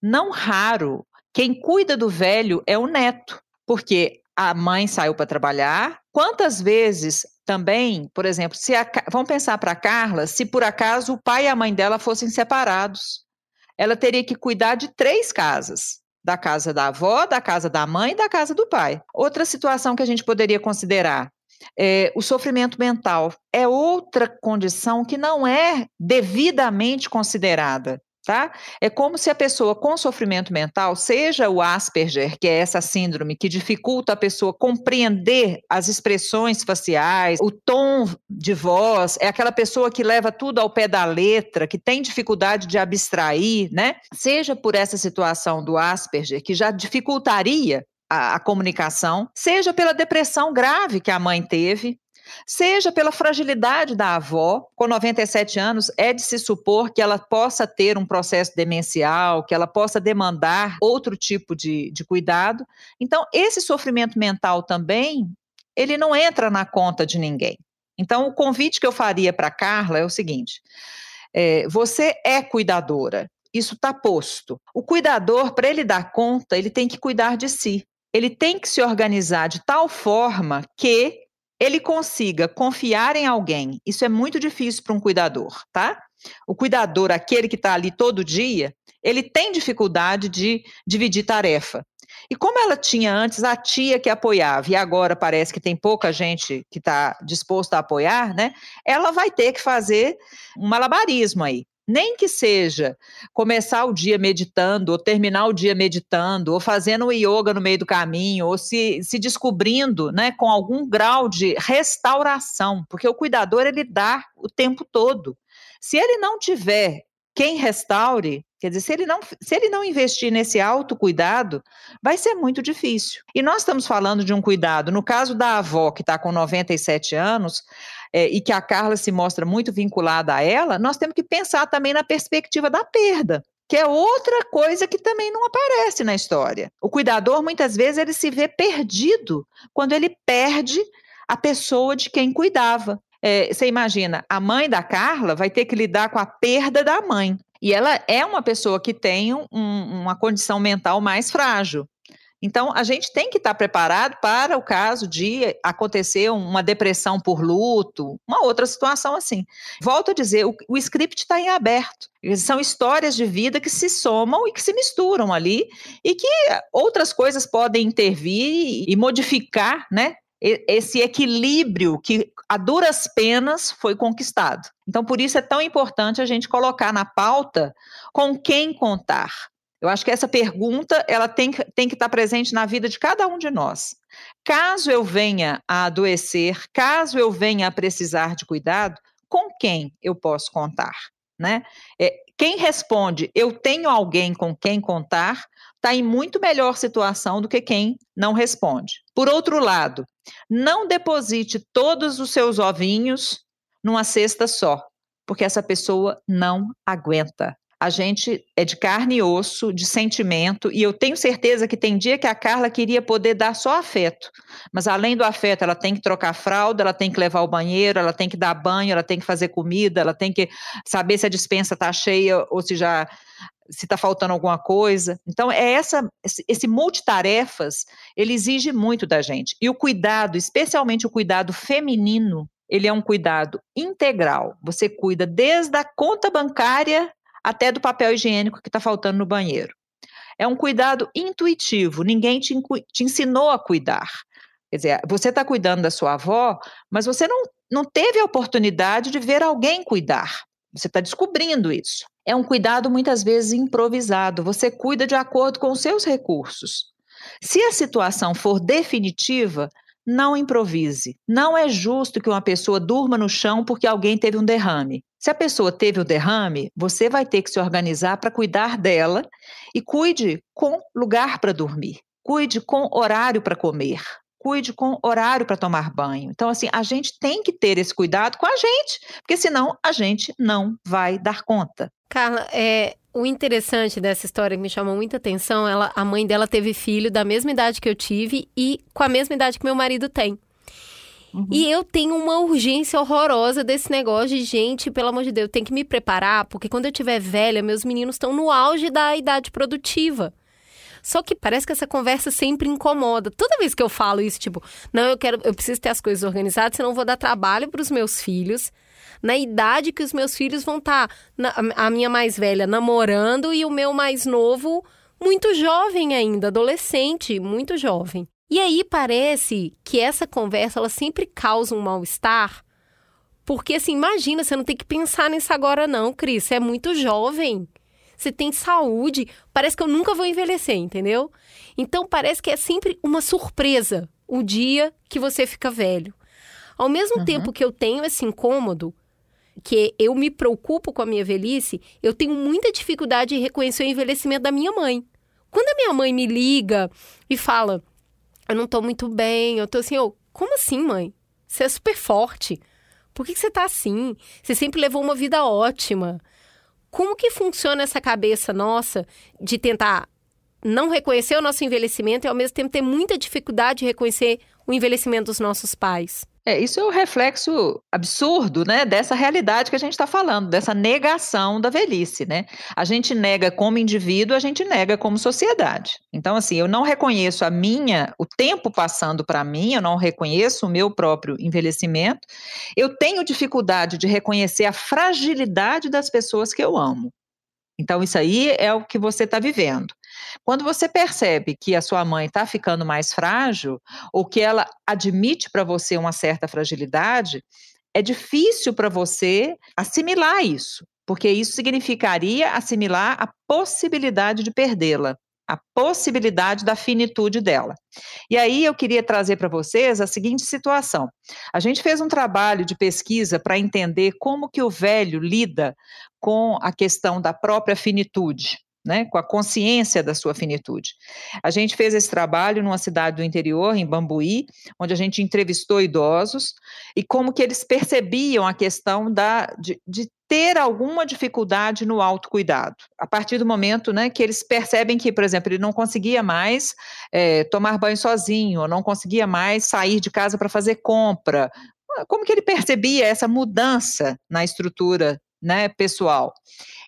Não raro, quem cuida do velho é o neto, porque a mãe saiu para trabalhar. Quantas vezes também, por exemplo, se a, vamos pensar para Carla, se por acaso o pai e a mãe dela fossem separados, ela teria que cuidar de três casas. Da casa da avó, da casa da mãe e da casa do pai. Outra situação que a gente poderia considerar é, o sofrimento mental é outra condição que não é devidamente considerada tá? É como se a pessoa com sofrimento mental, seja o Asperger, que é essa síndrome que dificulta a pessoa compreender as expressões faciais, o tom de voz, é aquela pessoa que leva tudo ao pé da letra, que tem dificuldade de abstrair, né? Seja por essa situação do Asperger, que já dificultaria a, a, comunicação, seja pela depressão grave que a mãe teve, seja pela fragilidade da avó, com 97 anos, é de se supor que ela possa ter um processo demencial, que ela possa demandar outro tipo de, de cuidado. Então, esse sofrimento mental também, ele não entra na conta de ninguém. Então, o convite que eu faria para Carla é o seguinte: é, você é cuidadora, isso está posto. O cuidador, para ele dar conta, ele tem que cuidar de si. Ele tem que se organizar de tal forma que ele consiga confiar em alguém, isso é muito difícil para um cuidador, tá? O cuidador, aquele que está ali todo dia, ele tem dificuldade de dividir tarefa. E como ela tinha antes a tia que apoiava, e agora parece que tem pouca gente que está disposta a apoiar, né? Ela vai ter que fazer um malabarismo aí nem que seja começar o dia meditando, ou terminar o dia meditando, ou fazendo yoga no meio do caminho, ou se, se descobrindo né, com algum grau de restauração, porque o cuidador ele dá o tempo todo. Se ele não tiver quem restaure, quer dizer, se ele não, se ele não investir nesse autocuidado, vai ser muito difícil. E nós estamos falando de um cuidado, no caso da avó que está com 97 anos, é, e que a Carla se mostra muito vinculada a ela, nós temos que pensar também na perspectiva da perda que é outra coisa que também não aparece na história. O cuidador muitas vezes ele se vê perdido quando ele perde a pessoa de quem cuidava. É, você imagina, a mãe da Carla vai ter que lidar com a perda da mãe. E ela é uma pessoa que tem um, uma condição mental mais frágil. Então, a gente tem que estar preparado para o caso de acontecer uma depressão por luto, uma outra situação assim. Volto a dizer, o, o script está em aberto. São histórias de vida que se somam e que se misturam ali, e que outras coisas podem intervir e modificar né, esse equilíbrio que a duras penas foi conquistado. Então, por isso é tão importante a gente colocar na pauta com quem contar. Eu acho que essa pergunta ela tem, tem que estar presente na vida de cada um de nós. Caso eu venha a adoecer, caso eu venha a precisar de cuidado, com quem eu posso contar? Né? É, quem responde eu tenho alguém com quem contar está em muito melhor situação do que quem não responde. Por outro lado, não deposite todos os seus ovinhos numa cesta só, porque essa pessoa não aguenta a gente é de carne e osso, de sentimento, e eu tenho certeza que tem dia que a Carla queria poder dar só afeto, mas além do afeto, ela tem que trocar fralda, ela tem que levar ao banheiro, ela tem que dar banho, ela tem que fazer comida, ela tem que saber se a dispensa está cheia ou se já se está faltando alguma coisa. Então, é essa, esse multitarefas, ele exige muito da gente. E o cuidado, especialmente o cuidado feminino, ele é um cuidado integral. Você cuida desde a conta bancária até do papel higiênico que está faltando no banheiro. É um cuidado intuitivo, ninguém te, te ensinou a cuidar. Quer dizer, você está cuidando da sua avó, mas você não, não teve a oportunidade de ver alguém cuidar. Você está descobrindo isso. É um cuidado muitas vezes improvisado. Você cuida de acordo com os seus recursos. Se a situação for definitiva, não improvise. Não é justo que uma pessoa durma no chão porque alguém teve um derrame. Se a pessoa teve o derrame, você vai ter que se organizar para cuidar dela e cuide com lugar para dormir, cuide com horário para comer, cuide com horário para tomar banho. Então, assim, a gente tem que ter esse cuidado com a gente, porque senão a gente não vai dar conta. Carla, é, o interessante dessa história que me chamou muita atenção, ela, a mãe dela teve filho da mesma idade que eu tive e com a mesma idade que meu marido tem. Uhum. E eu tenho uma urgência horrorosa desse negócio de gente, pelo amor de Deus, tem que me preparar, porque quando eu tiver velha, meus meninos estão no auge da idade produtiva. Só que parece que essa conversa sempre incomoda. Toda vez que eu falo isso, tipo, não, eu quero, eu preciso ter as coisas organizadas, senão eu vou dar trabalho para os meus filhos na idade que os meus filhos vão estar, tá, a minha mais velha namorando e o meu mais novo muito jovem ainda, adolescente, muito jovem. E aí parece que essa conversa ela sempre causa um mal-estar, porque assim, imagina, você não tem que pensar nisso agora não, Cris, você é muito jovem. Você tem saúde, parece que eu nunca vou envelhecer, entendeu? Então parece que é sempre uma surpresa o dia que você fica velho. Ao mesmo uhum. tempo que eu tenho esse incômodo, que eu me preocupo com a minha velhice, eu tenho muita dificuldade em reconhecer o envelhecimento da minha mãe. Quando a minha mãe me liga e fala, eu não tô muito bem, eu tô assim, como assim, mãe? Você é super forte. Por que, que você tá assim? Você sempre levou uma vida ótima. Como que funciona essa cabeça nossa de tentar não reconhecer o nosso envelhecimento e ao mesmo tempo ter muita dificuldade de reconhecer o envelhecimento dos nossos pais? É, isso é o um reflexo absurdo, né, dessa realidade que a gente está falando, dessa negação da velhice, né? A gente nega como indivíduo, a gente nega como sociedade. Então, assim, eu não reconheço a minha, o tempo passando para mim, eu não reconheço o meu próprio envelhecimento. Eu tenho dificuldade de reconhecer a fragilidade das pessoas que eu amo. Então, isso aí é o que você está vivendo. Quando você percebe que a sua mãe está ficando mais frágil, ou que ela admite para você uma certa fragilidade, é difícil para você assimilar isso, porque isso significaria assimilar a possibilidade de perdê-la a possibilidade da finitude dela. E aí eu queria trazer para vocês a seguinte situação. A gente fez um trabalho de pesquisa para entender como que o velho lida com a questão da própria finitude né, com a consciência da sua finitude. A gente fez esse trabalho numa cidade do interior, em Bambuí, onde a gente entrevistou idosos e como que eles percebiam a questão da, de, de ter alguma dificuldade no autocuidado. A partir do momento né, que eles percebem que, por exemplo, ele não conseguia mais é, tomar banho sozinho, não conseguia mais sair de casa para fazer compra. Como que ele percebia essa mudança na estrutura né, pessoal?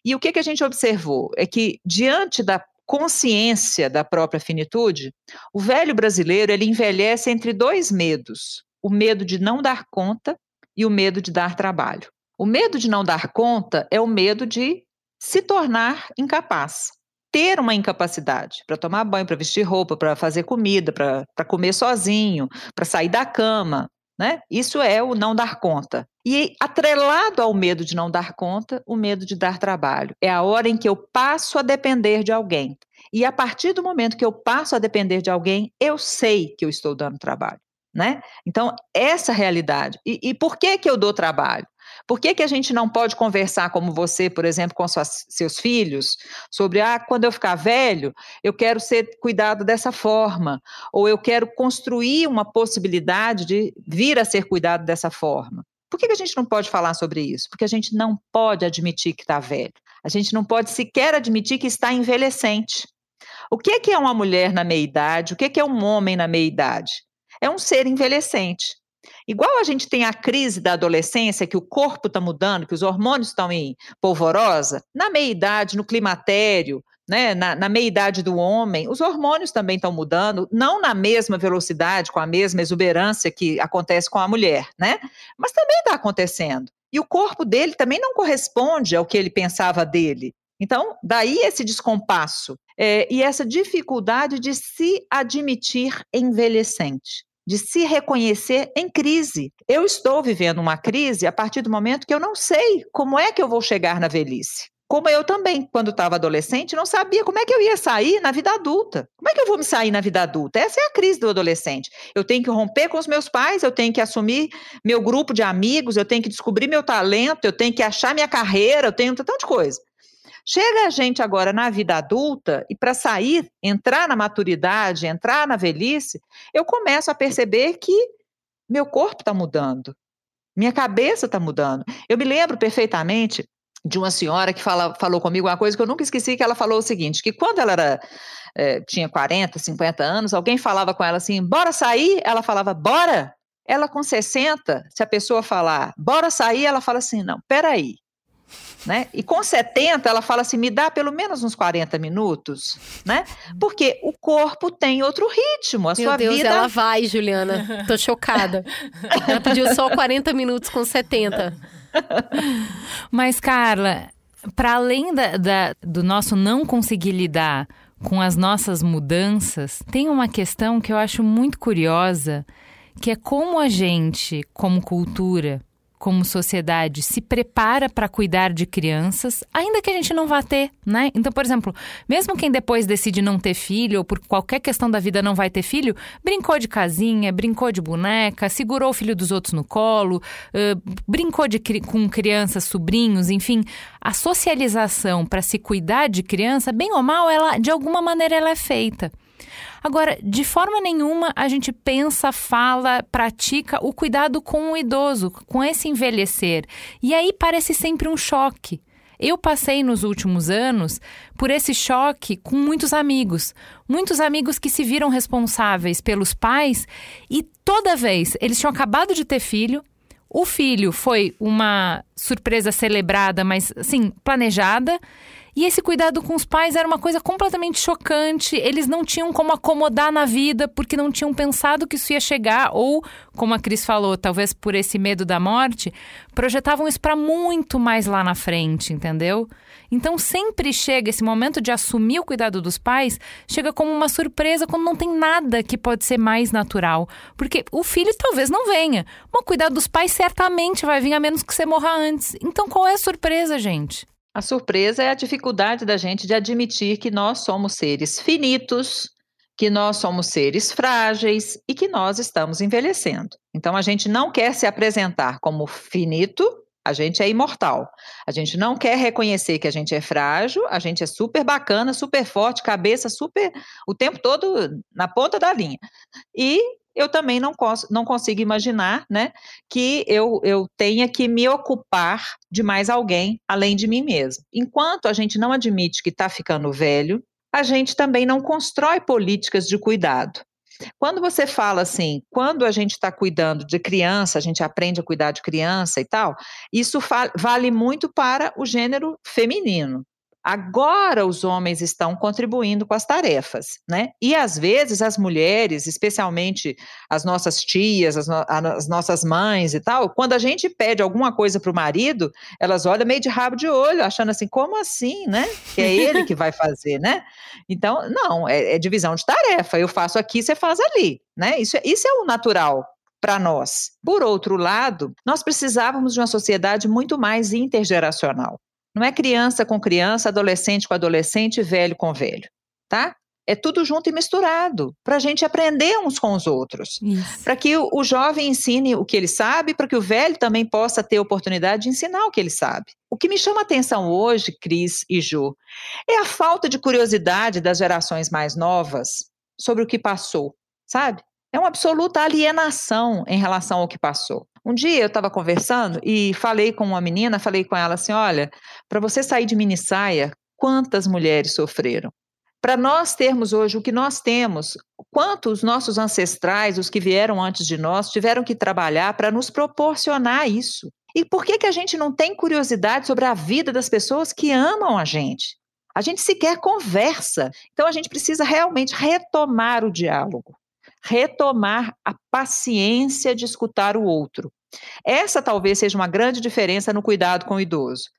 E o que, que a gente observou? É que, diante da consciência da própria finitude, o velho brasileiro ele envelhece entre dois medos: o medo de não dar conta e o medo de dar trabalho. O medo de não dar conta é o medo de se tornar incapaz, ter uma incapacidade para tomar banho, para vestir roupa, para fazer comida, para comer sozinho, para sair da cama. Né? Isso é o não dar conta. E atrelado ao medo de não dar conta, o medo de dar trabalho. É a hora em que eu passo a depender de alguém. E a partir do momento que eu passo a depender de alguém, eu sei que eu estou dando trabalho. Né? Então, essa realidade. E, e por que, que eu dou trabalho? Por que, que a gente não pode conversar como você, por exemplo, com suas, seus filhos, sobre, ah, quando eu ficar velho, eu quero ser cuidado dessa forma, ou eu quero construir uma possibilidade de vir a ser cuidado dessa forma? Por que, que a gente não pode falar sobre isso? Porque a gente não pode admitir que está velho. A gente não pode sequer admitir que está envelhecente. O que, que é uma mulher na meia-idade? O que, que é um homem na meia-idade? É um ser envelhecente. Igual a gente tem a crise da adolescência, que o corpo está mudando, que os hormônios estão em polvorosa, na meia-idade, no climatério, né, na, na meia-idade do homem, os hormônios também estão mudando, não na mesma velocidade, com a mesma exuberância que acontece com a mulher, né? Mas também está acontecendo. E o corpo dele também não corresponde ao que ele pensava dele. Então, daí esse descompasso é, e essa dificuldade de se admitir envelhecente de se reconhecer em crise. Eu estou vivendo uma crise a partir do momento que eu não sei como é que eu vou chegar na velhice. como eu também, quando estava adolescente, não sabia como é que eu ia sair na vida adulta. Como é que eu vou me sair na vida adulta? Essa é a crise do adolescente. Eu tenho que romper com os meus pais, eu tenho que assumir meu grupo de amigos, eu tenho que descobrir meu talento, eu tenho que achar minha carreira, eu tenho um tanto de coisa. Chega a gente agora na vida adulta e para sair, entrar na maturidade, entrar na velhice, eu começo a perceber que meu corpo está mudando, minha cabeça está mudando. Eu me lembro perfeitamente de uma senhora que fala, falou comigo uma coisa que eu nunca esqueci, que ela falou o seguinte, que quando ela era, é, tinha 40, 50 anos, alguém falava com ela assim, bora sair? Ela falava, bora! Ela com 60, se a pessoa falar, bora sair, ela fala assim, não, peraí, né? E com 70, ela fala assim: me dá pelo menos uns 40 minutos, né? Porque o corpo tem outro ritmo. A Meu sua Deus, vida. ela vai, Juliana. [laughs] Tô chocada. ela pediu só 40 minutos com 70. Mas, Carla, para além da, da, do nosso não conseguir lidar com as nossas mudanças, tem uma questão que eu acho muito curiosa, que é como a gente, como cultura, como sociedade, se prepara para cuidar de crianças, ainda que a gente não vá ter, né? Então, por exemplo, mesmo quem depois decide não ter filho ou por qualquer questão da vida não vai ter filho, brincou de casinha, brincou de boneca, segurou o filho dos outros no colo, uh, brincou de, com crianças, sobrinhos, enfim, a socialização para se cuidar de criança, bem ou mal, ela de alguma maneira ela é feita. Agora, de forma nenhuma a gente pensa, fala, pratica o cuidado com o idoso, com esse envelhecer. E aí parece sempre um choque. Eu passei nos últimos anos por esse choque com muitos amigos. Muitos amigos que se viram responsáveis pelos pais e toda vez eles tinham acabado de ter filho. O filho foi uma surpresa celebrada, mas assim, planejada. E esse cuidado com os pais era uma coisa completamente chocante. Eles não tinham como acomodar na vida porque não tinham pensado que isso ia chegar, ou, como a Cris falou, talvez por esse medo da morte, projetavam isso para muito mais lá na frente, entendeu? Então sempre chega esse momento de assumir o cuidado dos pais, chega como uma surpresa quando não tem nada que pode ser mais natural. Porque o filho talvez não venha, mas o cuidado dos pais certamente vai vir, a menos que você morra antes. Então qual é a surpresa, gente? A surpresa é a dificuldade da gente de admitir que nós somos seres finitos, que nós somos seres frágeis e que nós estamos envelhecendo. Então a gente não quer se apresentar como finito, a gente é imortal. A gente não quer reconhecer que a gente é frágil, a gente é super bacana, super forte, cabeça super o tempo todo na ponta da linha. E eu também não, cons não consigo imaginar né, que eu, eu tenha que me ocupar de mais alguém além de mim mesmo. Enquanto a gente não admite que está ficando velho, a gente também não constrói políticas de cuidado. Quando você fala assim, quando a gente está cuidando de criança, a gente aprende a cuidar de criança e tal, isso vale muito para o gênero feminino. Agora os homens estão contribuindo com as tarefas, né? E às vezes as mulheres, especialmente as nossas tias, as, no as nossas mães e tal, quando a gente pede alguma coisa para o marido, elas olham meio de rabo de olho, achando assim, como assim, né? Que é ele que vai fazer, né? Então, não, é, é divisão de tarefa. Eu faço aqui, você faz ali, né? Isso, é, isso é o natural para nós. Por outro lado, nós precisávamos de uma sociedade muito mais intergeracional. Não é criança com criança, adolescente com adolescente, velho com velho, tá? É tudo junto e misturado, para a gente aprender uns com os outros. Para que o, o, jovem ensine o que ele sabe, para que o velho também possa ter oportunidade de ensinar o que ele sabe. O que me chama a atenção hoje, Cris e Ju, é a falta de curiosidade das gerações mais novas sobre o que passou, sabe? É uma absoluta alienação em relação ao que passou. Um dia eu estava conversando e falei com uma menina, falei com ela assim: olha, para você sair de mini saia, quantas mulheres sofreram? Para nós termos hoje o que nós temos, quantos nossos ancestrais, os que vieram antes de nós, tiveram que trabalhar para nos proporcionar isso? E por que, que a gente não tem curiosidade sobre a vida das pessoas que amam a gente? A gente sequer conversa. Então a gente precisa realmente retomar o diálogo retomar a paciência de escutar o outro. Essa talvez seja uma grande diferença no cuidado com o idoso.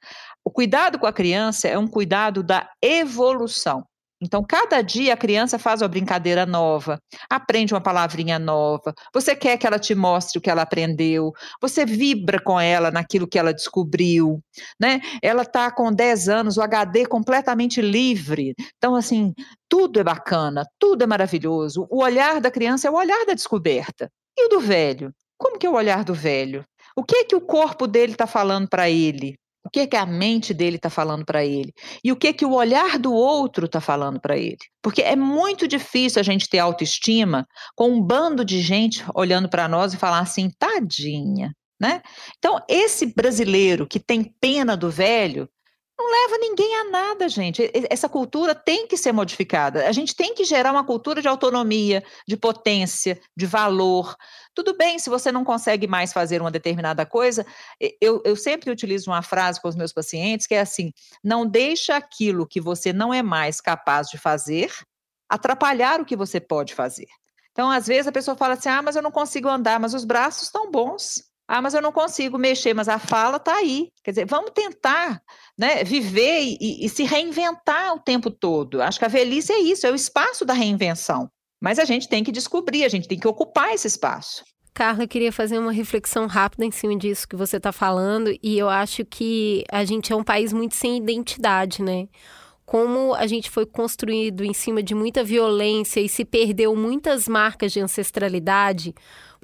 O cuidado com a criança é um cuidado da evolução. Então, cada dia a criança faz uma brincadeira nova, aprende uma palavrinha nova, você quer que ela te mostre o que ela aprendeu, você vibra com ela naquilo que ela descobriu, né? Ela está com 10 anos, o HD completamente livre. Então, assim, tudo é bacana, tudo é maravilhoso. O olhar da criança é o olhar da descoberta. E o do velho? Como que é o olhar do velho? O que é que o corpo dele está falando para ele? O que é que a mente dele está falando para ele? E o que é que o olhar do outro está falando para ele? Porque é muito difícil a gente ter autoestima com um bando de gente olhando para nós e falar assim, tadinha, né? Então, esse brasileiro que tem pena do velho, não leva ninguém a nada, gente. Essa cultura tem que ser modificada. A gente tem que gerar uma cultura de autonomia, de potência, de valor. Tudo bem, se você não consegue mais fazer uma determinada coisa, eu, eu sempre utilizo uma frase com os meus pacientes que é assim: não deixa aquilo que você não é mais capaz de fazer atrapalhar o que você pode fazer. Então, às vezes a pessoa fala assim: ah, mas eu não consigo andar, mas os braços estão bons. Ah, mas eu não consigo mexer, mas a fala está aí. Quer dizer, vamos tentar né, viver e, e, se reinventar o tempo todo. Acho que a velhice é isso, é o espaço da reinvenção. Mas a gente tem que descobrir, a gente tem que ocupar esse espaço. Carla, eu queria fazer uma reflexão rápida em cima disso que você está falando, e eu acho que a gente é um país muito sem identidade, né? Como a gente foi construído em cima de muita violência e se perdeu muitas marcas de ancestralidade,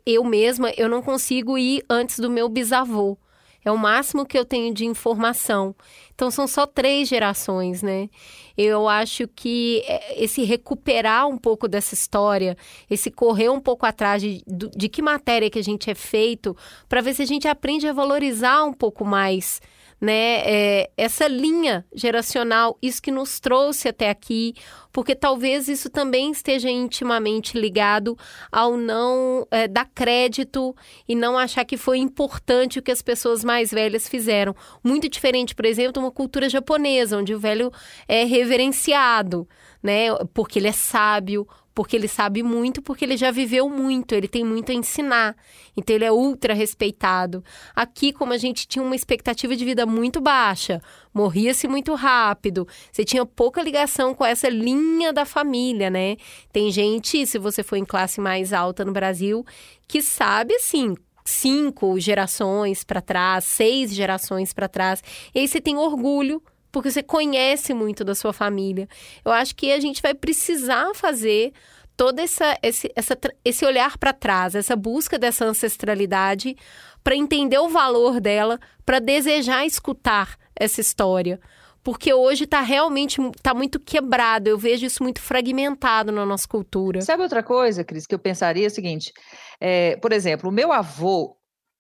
eu mesma, eu não consigo ir antes do meu bisavô. É o máximo que eu tenho de informação. Então são só três gerações, né? Eu acho que é, esse recuperar um pouco dessa história, esse correr um pouco atrás de, de que matéria que a gente é feito, para ver se a gente aprende a valorizar um pouco mais né, é, essa linha geracional, isso que nos trouxe até aqui, porque talvez isso também esteja intimamente ligado ao não é, dar crédito e não achar que foi importante o que as pessoas mais velhas fizeram. Muito diferente, por exemplo, de uma cultura japonesa, onde o velho é reverenciado, né, porque ele é sábio, porque ele sabe muito, porque ele já viveu muito, ele tem muito a ensinar. Então ele é ultra respeitado. Aqui, como a gente tinha uma expectativa de vida muito baixa, morria-se muito rápido, você tinha pouca ligação com essa linha da família, né? Tem gente, se você for em classe mais alta no Brasil, que sabe assim, cinco gerações para trás, seis gerações para trás. E aí você tem orgulho porque você conhece muito da sua família. Eu acho que a gente vai precisar fazer todo essa, esse, essa, esse olhar para trás, essa busca dessa ancestralidade, para entender o valor dela, para desejar escutar essa história. Porque hoje está realmente tá muito quebrado, eu vejo isso muito fragmentado na nossa cultura. Sabe outra coisa, Cris, que eu pensaria é o seguinte: é, por exemplo, o meu avô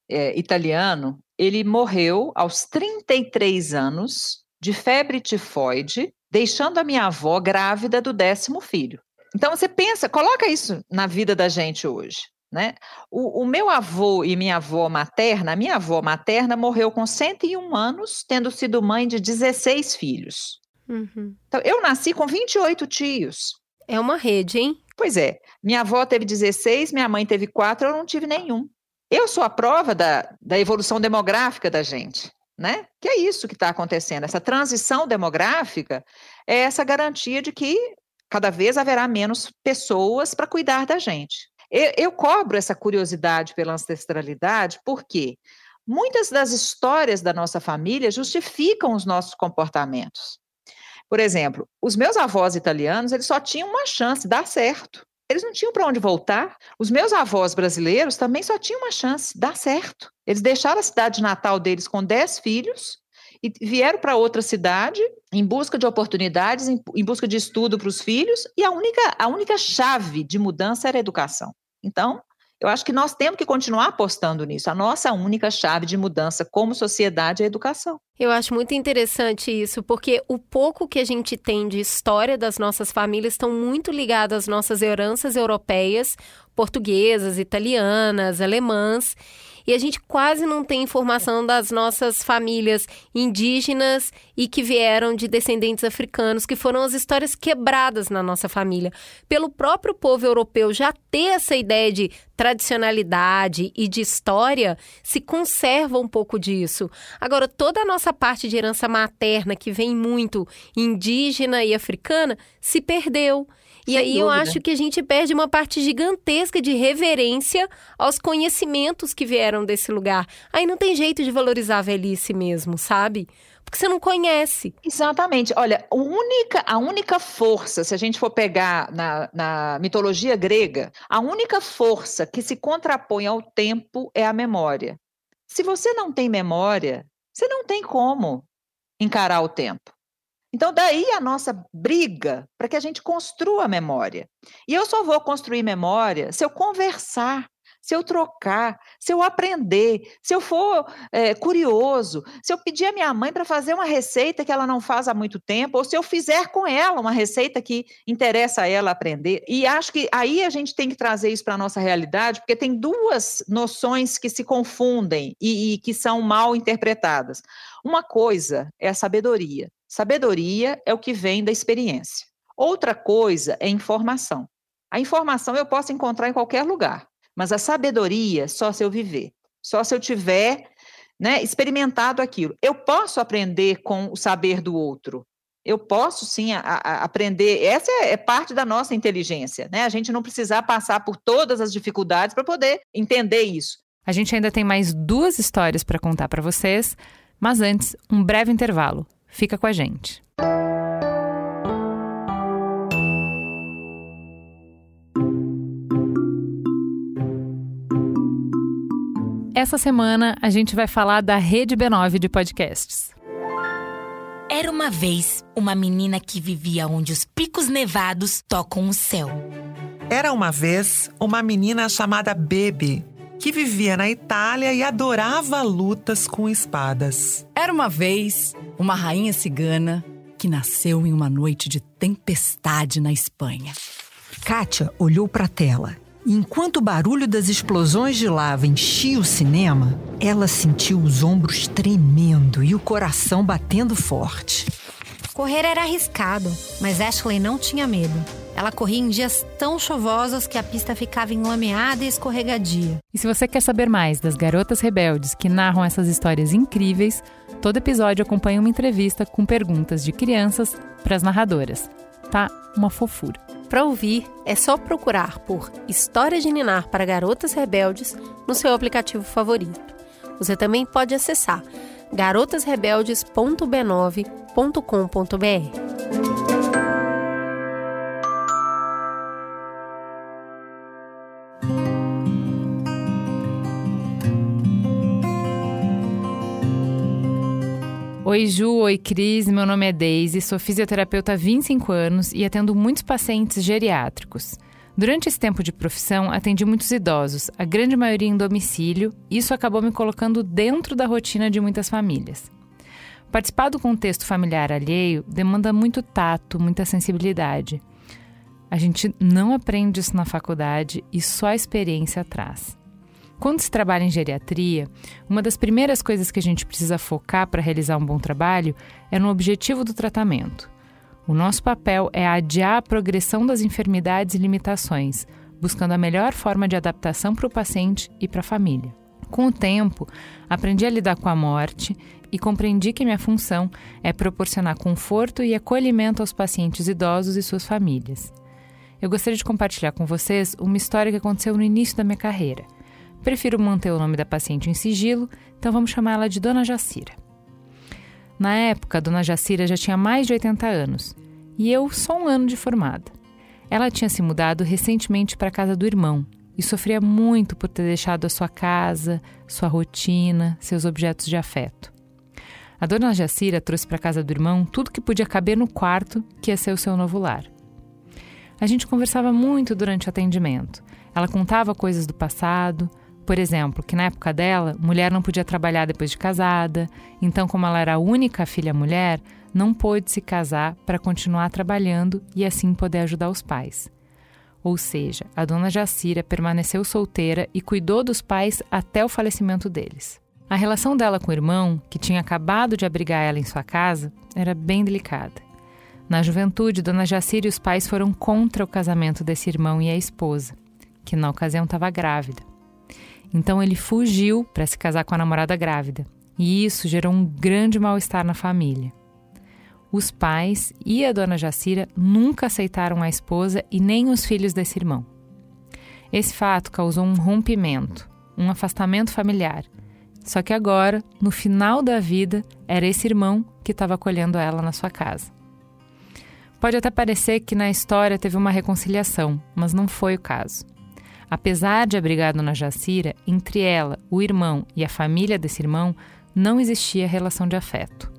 é, italiano, ele morreu aos 33 anos de febre tifoide, deixando a minha avó grávida do décimo filho. Então você pensa, coloca isso na vida da gente hoje. Né? O, o, meu avô e minha avó materna, a minha avó materna morreu com 101 anos, tendo sido mãe de 16 filhos. Uhum. Então, eu nasci com 28 tios. É uma rede, hein? Pois é. Minha avó teve 16, minha mãe teve 4, eu não tive nenhum. Eu sou a prova da, da evolução demográfica da gente né? Que é isso que está acontecendo. Essa transição demográfica é essa garantia de que cada vez haverá menos pessoas para cuidar da gente. Eu, eu cobro essa curiosidade pela ancestralidade porque muitas das histórias da nossa família justificam os nossos comportamentos. Por exemplo, os meus avós italianos, eles só tinham uma chance, dar certo. Eles não tinham para onde voltar. Os meus avós brasileiros também só tinham uma chance, dar certo. Eles deixaram a cidade natal deles com 10 filhos e vieram para outra cidade em busca de oportunidades, em, em busca de estudo para os filhos, e a única, a única chave de mudança era a educação. Então, eu acho que nós temos que continuar apostando nisso. A nossa única chave de mudança como sociedade é a educação. Eu acho muito interessante isso, porque o pouco que a gente tem de história das nossas famílias estão muito ligadas às nossas heranças europeias, portuguesas, italianas, alemãs. E a gente quase não tem informação das nossas famílias indígenas e que vieram de descendentes africanos, que foram as histórias quebradas na nossa família. Pelo próprio povo europeu já ter essa ideia de tradicionalidade e de história, se conserva um pouco disso. Agora, toda a nossa parte de herança materna, que vem muito indígena e africana, se perdeu. E Sem aí dúvida. eu acho que a gente perde uma parte gigantesca de reverência aos conhecimentos que vieram desse lugar. Aí não tem jeito de valorizar a velhice mesmo, sabe? Porque você não conhece. Exatamente. Olha, a única, a única força, se a gente for pegar na, na mitologia grega, a única força que se contrapõe ao tempo é a memória. Se você não tem memória, você não tem como encarar o tempo. Então, daí a nossa briga para que a gente construa memória. E eu só vou construir memória se eu conversar, se eu trocar, se eu aprender, se eu for é, curioso, se eu pedir à minha mãe para fazer uma receita que ela não faz há muito tempo, ou se eu fizer com ela uma receita que interessa a ela aprender. E acho que aí a gente tem que trazer isso para a nossa realidade, porque tem duas noções que se confundem e, e que são mal interpretadas. Uma coisa é a sabedoria. Sabedoria é o que vem da experiência. Outra coisa é informação. A informação eu posso encontrar em qualquer lugar, mas a sabedoria só se eu viver, só se eu tiver né, experimentado aquilo. Eu posso aprender com o saber do outro. Eu posso sim a, a aprender. Essa é, é, parte da nossa inteligência, né? A gente não precisar passar por todas as dificuldades para poder entender isso. A gente ainda tem mais duas histórias para contar para vocês, mas antes, um breve intervalo. Fica com a gente. Essa semana a gente vai falar da Rede B9 de podcasts. Era uma vez uma menina que vivia onde os picos nevados tocam o céu. Era uma vez uma menina chamada Bebe, que vivia na Itália e adorava lutas com espadas. Era uma vez uma rainha cigana que nasceu em uma noite de tempestade na Espanha. Kátia olhou para a tela e enquanto o barulho das explosões de lava enchia o cinema, ela sentiu os ombros tremendo e o coração batendo forte. Correr era arriscado, mas Ashley não tinha medo. Ela corria em dias tão chuvosos que a pista ficava enlameada e escorregadia. E se você quer saber mais das garotas rebeldes que narram essas histórias incríveis, todo episódio acompanha uma entrevista com perguntas de crianças para as narradoras. Tá uma fofura. Para ouvir, é só procurar por História de Ninar para Garotas Rebeldes no seu aplicativo favorito. Você também pode acessar garotasrebeldes.b9.com.br. Oi Ju, oi Cris, meu nome é Daisy, sou fisioterapeuta há 25 anos e atendo muitos pacientes geriátricos. Durante esse tempo de profissão, atendi muitos idosos, a grande maioria em domicílio, e isso acabou me colocando dentro da rotina de muitas famílias. Participar do contexto familiar alheio demanda muito tato, muita sensibilidade. A gente não aprende isso na faculdade e só a experiência traz. Quando se trabalha em geriatria, uma das primeiras coisas que a gente precisa focar para realizar um bom trabalho é no objetivo do tratamento. O nosso papel é adiar a progressão das enfermidades e limitações, buscando a melhor forma de adaptação para o paciente e para a família. Com o tempo, aprendi a lidar com a morte e compreendi que minha função é proporcionar conforto e acolhimento aos pacientes idosos e suas famílias. Eu gostaria de compartilhar com vocês uma história que aconteceu no início da minha carreira. Prefiro manter o nome da paciente em sigilo, então vamos chamá-la de Dona Jacira. Na época, Dona Jacira já tinha mais de 80 anos e eu só um ano de formada. Ela tinha se mudado recentemente para a casa do irmão e sofria muito por ter deixado a sua casa, sua rotina, seus objetos de afeto. A dona Jacira trouxe para a casa do irmão tudo que podia caber no quarto que ia ser o seu novo lar. A gente conversava muito durante o atendimento. Ela contava coisas do passado, por exemplo, que na época dela, mulher não podia trabalhar depois de casada, então, como ela era a única filha mulher, não pôde se casar para continuar trabalhando e assim poder ajudar os pais. Ou seja, a dona Jacira permaneceu solteira e cuidou dos pais até o falecimento deles. A relação dela com o irmão, que tinha acabado de abrigar ela em sua casa, era bem delicada. Na juventude, Dona Jacira e os pais foram contra o casamento desse irmão e a esposa, que na ocasião estava grávida. Então ele fugiu para se casar com a namorada grávida, e isso gerou um grande mal-estar na família. Os pais e a Dona Jacira nunca aceitaram a esposa e nem os filhos desse irmão. Esse fato causou um rompimento, um afastamento familiar. Só que agora, no final da vida, era esse irmão que estava acolhendo ela na sua casa. Pode até parecer que na história teve uma reconciliação, mas não foi o caso. Apesar de abrigar Dona Jacira, entre ela, o irmão e a família desse irmão não existia relação de afeto.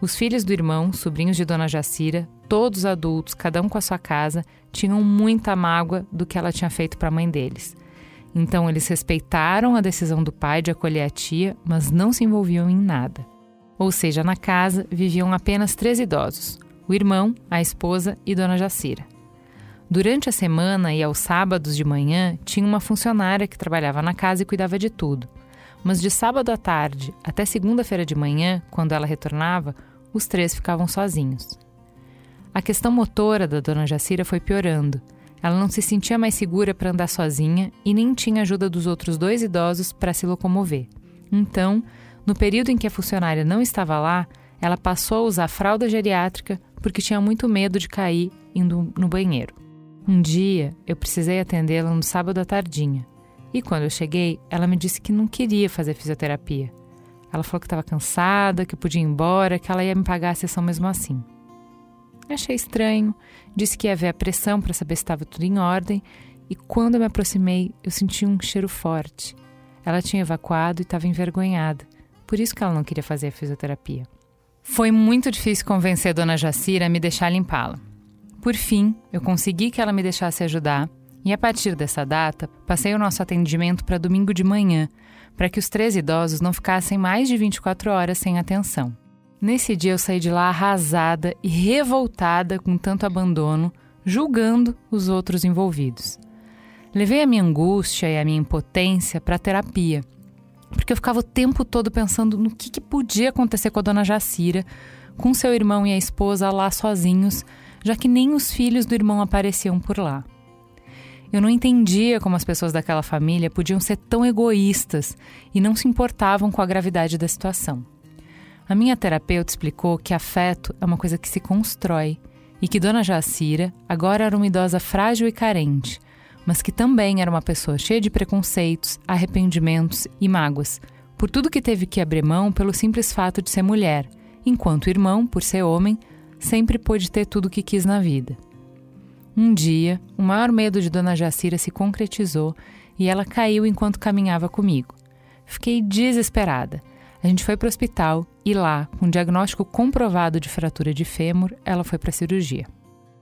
Os filhos do irmão, sobrinhos de Dona Jacira, todos adultos, cada um com a sua casa, tinham muita mágoa do que ela tinha feito para a mãe deles. Então eles respeitaram a decisão do pai de acolher a tia, mas não se envolviam em nada. Ou seja, na casa viviam apenas três idosos: o irmão, a esposa e Dona Jacira. Durante a semana e aos sábados de manhã, tinha uma funcionária que trabalhava na casa e cuidava de tudo. Mas de sábado à tarde até segunda-feira de manhã, quando ela retornava, os três ficavam sozinhos. A questão motora da dona Jacira foi piorando. Ela não se sentia mais segura para andar sozinha e nem tinha ajuda dos outros dois idosos para se locomover. Então, no período em que a funcionária não estava lá, ela passou a usar fralda geriátrica porque tinha muito medo de cair indo no banheiro. Um dia eu precisei atendê-la no sábado à tardinha. E quando eu cheguei, ela me disse que não queria fazer fisioterapia. Ela falou que estava cansada, que podia ir embora, que ela ia me pagar a sessão mesmo assim. Achei estranho, disse que ia ver a pressão para saber se estava tudo em ordem, e quando eu me aproximei, eu senti um cheiro forte. Ela tinha evacuado e estava envergonhada, por isso que ela não queria fazer a fisioterapia. Foi muito difícil convencer a dona Jacira a me deixar limpá-la. Por fim, eu consegui que ela me deixasse ajudar, e a partir dessa data, passei o nosso atendimento para domingo de manhã, para que os três idosos não ficassem mais de 24 horas sem atenção. Nesse dia eu saí de lá arrasada e revoltada com tanto abandono, julgando os outros envolvidos. Levei a minha angústia e a minha impotência para a terapia, porque eu ficava o tempo todo pensando no que, que podia acontecer com a dona Jacira, com seu irmão e a esposa lá sozinhos, já que nem os filhos do irmão apareciam por lá. Eu não entendia como as pessoas daquela família podiam ser tão egoístas e não se importavam com a gravidade da situação. A minha terapeuta explicou que afeto é uma coisa que se constrói e que Dona Jacira agora era uma idosa frágil e carente, mas que também era uma pessoa cheia de preconceitos, arrependimentos e mágoas, por tudo que teve que abrir mão pelo simples fato de ser mulher, enquanto o irmão, por ser homem, sempre pôde ter tudo o que quis na vida. Um dia, o maior medo de Dona Jacira se concretizou e ela caiu enquanto caminhava comigo. Fiquei desesperada. A gente foi para o hospital e lá, com um diagnóstico comprovado de fratura de fêmur, ela foi para a cirurgia.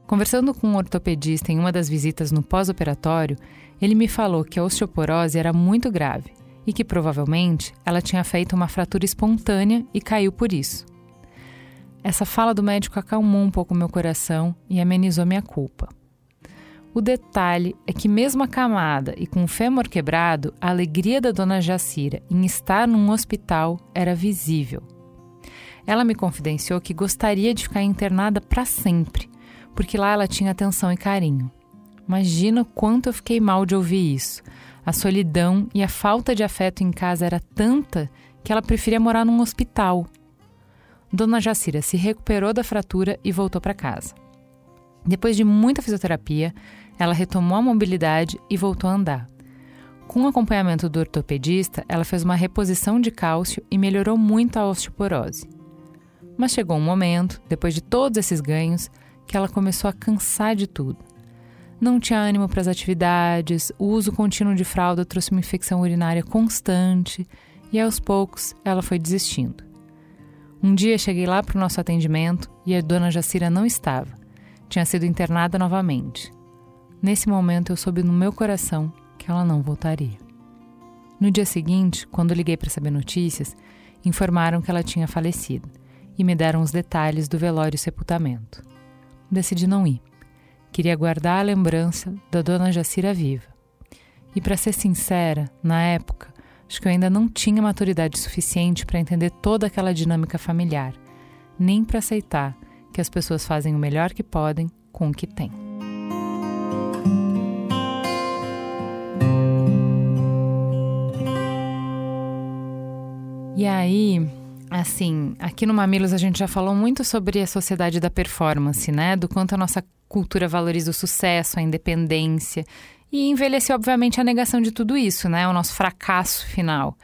Conversando com um ortopedista em uma das visitas no pós-operatório, ele me falou que a osteoporose era muito grave e que provavelmente ela tinha feito uma fratura espontânea e caiu por isso. Essa fala do médico acalmou um pouco meu coração e amenizou minha culpa. O detalhe é que, mesmo acamada e com o fêmur quebrado, a alegria da dona Jacira em estar num hospital era visível. Ela me confidenciou que gostaria de ficar internada para sempre, porque lá ela tinha atenção e carinho. Imagina quanto eu fiquei mal de ouvir isso. A solidão e a falta de afeto em casa era tanta que ela preferia morar num hospital Dona Jacira se recuperou da fratura e voltou para casa. Depois de muita fisioterapia, ela retomou a mobilidade e voltou a andar. Com o acompanhamento do ortopedista, ela fez uma reposição de cálcio e melhorou muito a osteoporose. Mas chegou um momento, depois de todos esses ganhos, que ela começou a cansar de tudo. Não tinha ânimo para as atividades, o uso contínuo de fralda trouxe uma infecção urinária constante e aos poucos ela foi desistindo. Um dia cheguei lá para o nosso atendimento e a dona Jacira não estava. Tinha sido internada novamente. Nesse momento eu soube no meu coração que ela não voltaria. No dia seguinte, quando liguei para saber notícias, informaram que ela tinha falecido e me deram os detalhes do velório e sepultamento. Decidi não ir. queria guardar a lembrança da dona Jacira viva. E para ser sincera, na época, acho que eu ainda não tinha maturidade suficiente para entender toda aquela dinâmica familiar, nem para aceitar que as pessoas fazem o melhor que podem com o que têm. E aí, assim, aqui no Mamilos a gente já falou muito sobre a sociedade da performance, né? Do quanto a nossa cultura valoriza o sucesso, a independência. E envelheceu, obviamente, a negação de tudo isso, né? O nosso fracasso final.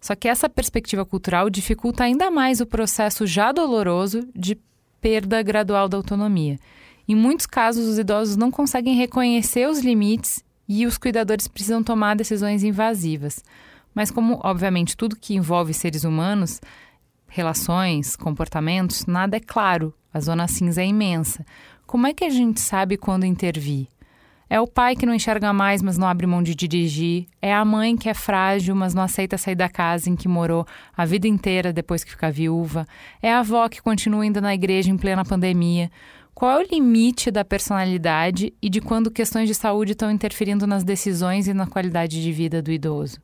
Só que essa perspectiva cultural dificulta ainda mais o processo já doloroso de perda gradual da autonomia. Em muitos casos, os idosos não conseguem reconhecer os limites e os cuidadores precisam tomar decisões invasivas. Mas, como, obviamente, tudo que envolve seres humanos, relações, comportamentos, nada é claro, a zona cinza é imensa. Como é que a gente sabe quando intervir? É o pai que não enxerga mais, mas não abre mão de dirigir. É a mãe que é frágil, mas não aceita sair da casa em que morou a vida inteira depois que fica viúva. É a avó que continua indo na igreja em plena pandemia. Qual é o limite da personalidade e de quando questões de saúde estão interferindo nas decisões e na qualidade de vida do idoso?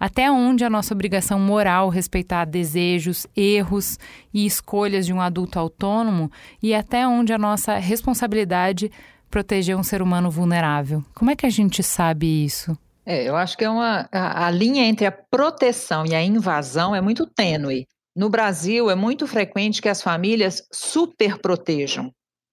Até onde a nossa obrigação moral respeitar desejos, erros e escolhas de um adulto autônomo e até onde a nossa responsabilidade proteger um ser humano vulnerável? Como é que a gente sabe isso? É, eu acho que é uma a, a linha entre a proteção e a invasão é muito tênue. No Brasil, é muito frequente que as famílias superprotejam.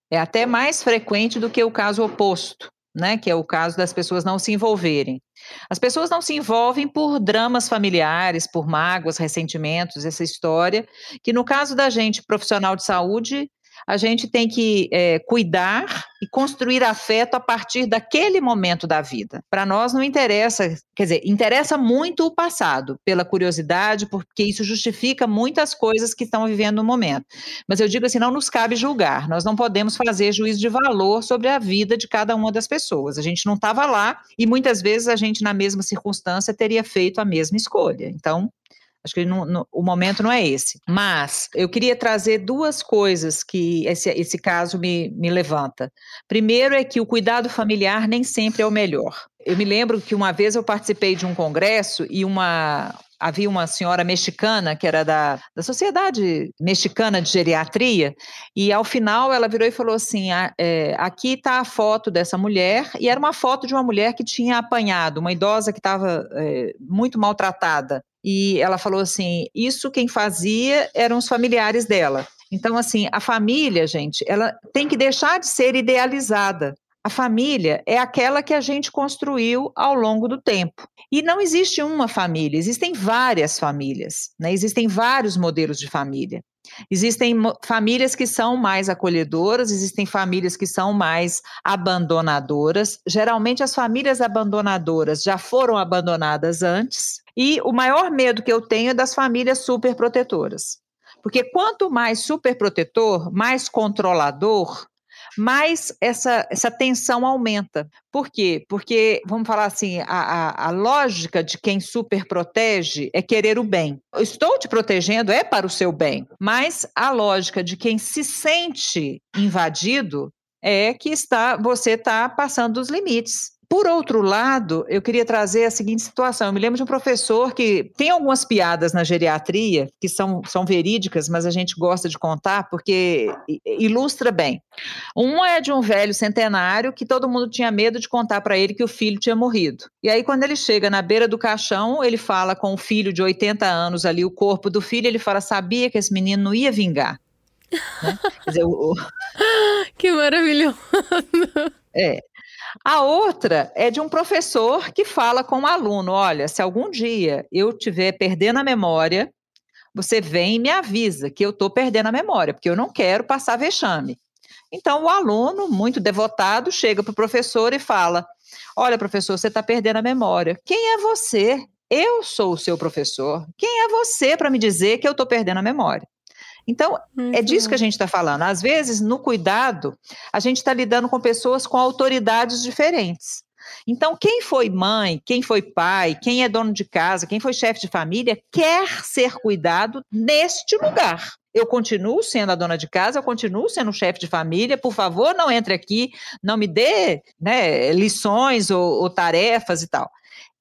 É até mais frequente do que o caso oposto né, que é o caso das pessoas não se envolverem. As pessoas não se envolvem por dramas familiares, por mágoas, ressentimentos, essa história, que no caso da gente profissional de saúde, a gente tem que é, cuidar e construir afeto a partir daquele momento da vida. Para nós não interessa, quer dizer, interessa muito o passado, pela curiosidade, porque isso justifica muitas coisas que estão vivendo no momento. Mas eu digo assim, não nos cabe julgar, nós não podemos fazer juízo de valor sobre a vida de cada uma das pessoas. A gente não estava lá e muitas vezes a gente, na mesma circunstância, teria feito a mesma escolha. Então, Acho que não, não, o momento não é esse. Mas eu queria trazer duas coisas que esse, esse caso me, me levanta. Primeiro é que o cuidado familiar nem sempre é o melhor. Eu me lembro que uma vez eu participei de um congresso e uma, havia uma senhora mexicana, que era da, da Sociedade Mexicana de Geriatria, e ao final ela virou e falou assim: ah, é, aqui está a foto dessa mulher, e era uma foto de uma mulher que tinha apanhado, uma idosa que estava é, muito maltratada. E ela falou assim: isso quem fazia eram os familiares dela. Então, assim, a família, gente, ela tem que deixar de ser idealizada. A família é aquela que a gente construiu ao longo do tempo. E não existe uma família, existem várias famílias, né? existem vários modelos de família. Existem famílias que são mais acolhedoras, existem famílias que são mais abandonadoras. Geralmente, as famílias abandonadoras já foram abandonadas antes. E o maior medo que eu tenho é das famílias superprotetoras. Porque quanto mais superprotetor, mais controlador, mais essa, essa tensão aumenta. Por quê? Porque, vamos falar assim, a, a, a lógica de quem super protege é querer o bem. estou te protegendo é para o seu bem, mas a lógica de quem se sente invadido é que está você está passando dos limites. Por outro lado, eu queria trazer a seguinte situação. Eu me lembro de um professor que tem algumas piadas na geriatria que são, são verídicas, mas a gente gosta de contar porque ilustra bem. Um é de um velho centenário que todo mundo tinha medo de contar para ele que o filho tinha morrido. E aí, quando ele chega na beira do caixão, ele fala com o filho de 80 anos ali, o corpo do filho, ele fala: sabia que esse menino não ia vingar. [laughs] Né? Quer dizer, o... Que maravilhoso! É. A outra é de um professor que fala com o um aluno: olha, se algum dia eu tiver perdendo a memória, você vem e me avisa que eu estou perdendo a memória, porque eu não quero passar vexame. Então, o aluno, muito devotado, chega para o professor e fala: Olha, professor, você está perdendo a memória. Quem é você? Eu sou o seu professor. Quem é você para me dizer que eu estou perdendo a memória? Então, uhum. é disso que a gente está falando. Às vezes, no cuidado, a gente está lidando com pessoas com autoridades diferentes. Então, quem foi mãe, quem foi pai, quem é dono de casa, quem foi chefe de família, quer ser cuidado neste lugar. Eu continuo sendo a dona de casa, eu continuo sendo o chefe de família. Por favor, não entre aqui, não me dê né, lições ou, ou tarefas e tal.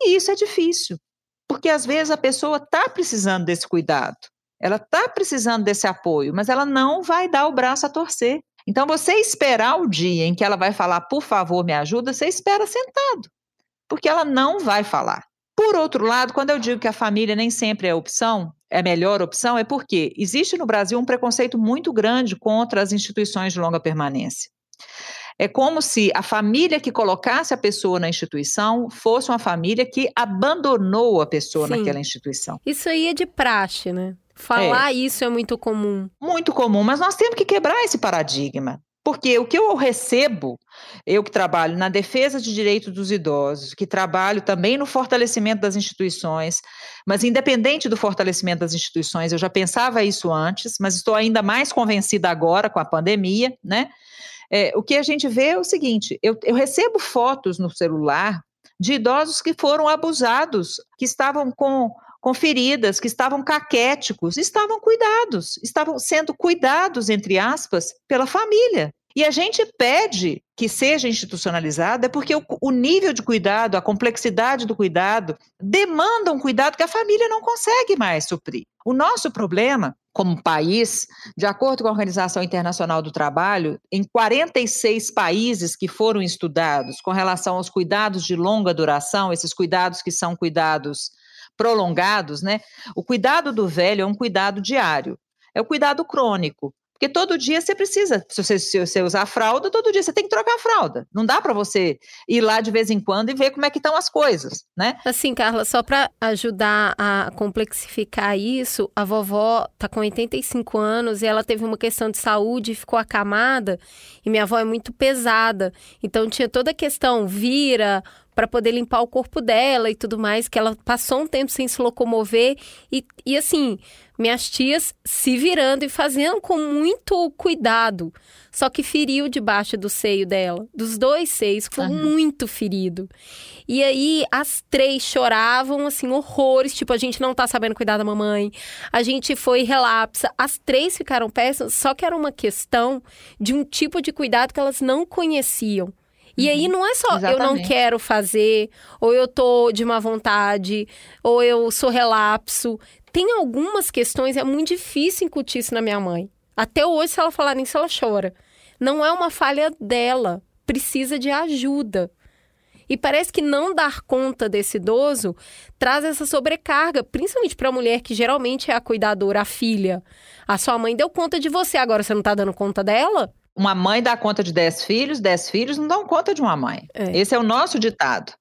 E isso é difícil, porque às vezes a pessoa está precisando desse cuidado, ela está precisando desse apoio, mas ela não vai dar o braço a torcer. Então, você esperar o dia em que ela vai falar, por favor, me ajuda, você espera sentado, porque ela não vai falar. Por outro lado, quando eu digo que a família nem sempre é a opção, é a melhor opção, é porque existe no Brasil um preconceito muito grande contra as instituições de longa permanência. É como se a família que colocasse a pessoa na instituição fosse uma família que abandonou a pessoa Sim. naquela instituição. Isso aí é de praxe, né? Falar é. isso é muito comum. Muito comum, mas nós temos que quebrar esse paradigma. Porque o que eu recebo, eu que trabalho na defesa de direitos dos idosos, que trabalho também no fortalecimento das instituições, mas independente do fortalecimento das instituições, eu já pensava isso antes, mas estou ainda mais convencida agora com a pandemia, né? É, o que a gente vê é o seguinte: eu, eu recebo fotos no celular de idosos que foram abusados, que estavam com com feridas, que estavam caquéticos, estavam cuidados, estavam sendo cuidados, entre aspas, pela família. E a gente pede que seja institucionalizada porque o, o, nível de cuidado, a complexidade do cuidado, demanda um cuidado que a família não consegue mais suprir. O nosso problema, como país, de acordo com a Organização Internacional do Trabalho, em 46 países que foram estudados com relação aos cuidados de longa duração, esses cuidados que são cuidados prolongados, né? O cuidado do velho é um cuidado diário, é o cuidado crônico. Porque todo dia você precisa, se você, se você usar fralda, todo dia você tem que trocar a fralda. Não dá para você ir lá de vez em quando e ver como é que estão as coisas, né? Assim, Carla, só para ajudar a complexificar isso, a vovó tá com 85 anos e ela teve uma questão de saúde, ficou acamada, e minha avó é muito pesada. Então tinha toda a questão, vira, para poder limpar o corpo dela e tudo mais, que ela passou um tempo sem se locomover e, e assim, minhas tias se virando e fazendo com muito cuidado. Só que feriu debaixo do seio dela, dos dois seios, foi uhum. muito ferido. E aí as três choravam assim horrores, tipo a gente não tá sabendo cuidar da mamãe. A gente foi relapsa. As três ficaram péssimas, só que era uma questão de um tipo de cuidado que elas não conheciam. E aí uhum. não é só Exatamente. eu não quero fazer, ou eu tô de má vontade, ou eu sou relapso. Tem algumas questões, é muito difícil incutir isso na minha mãe. Até hoje, se ela falar nisso, ela chora. Não é uma falha dela, precisa de ajuda. E parece que não dar conta desse idoso traz essa sobrecarga, principalmente para a mulher que geralmente é a cuidadora, a filha. A sua mãe deu conta de você, agora você não está dando conta dela? Uma mãe dá conta de 10 filhos, 10 filhos não dão conta de uma mãe. É. Esse é o nosso ditado.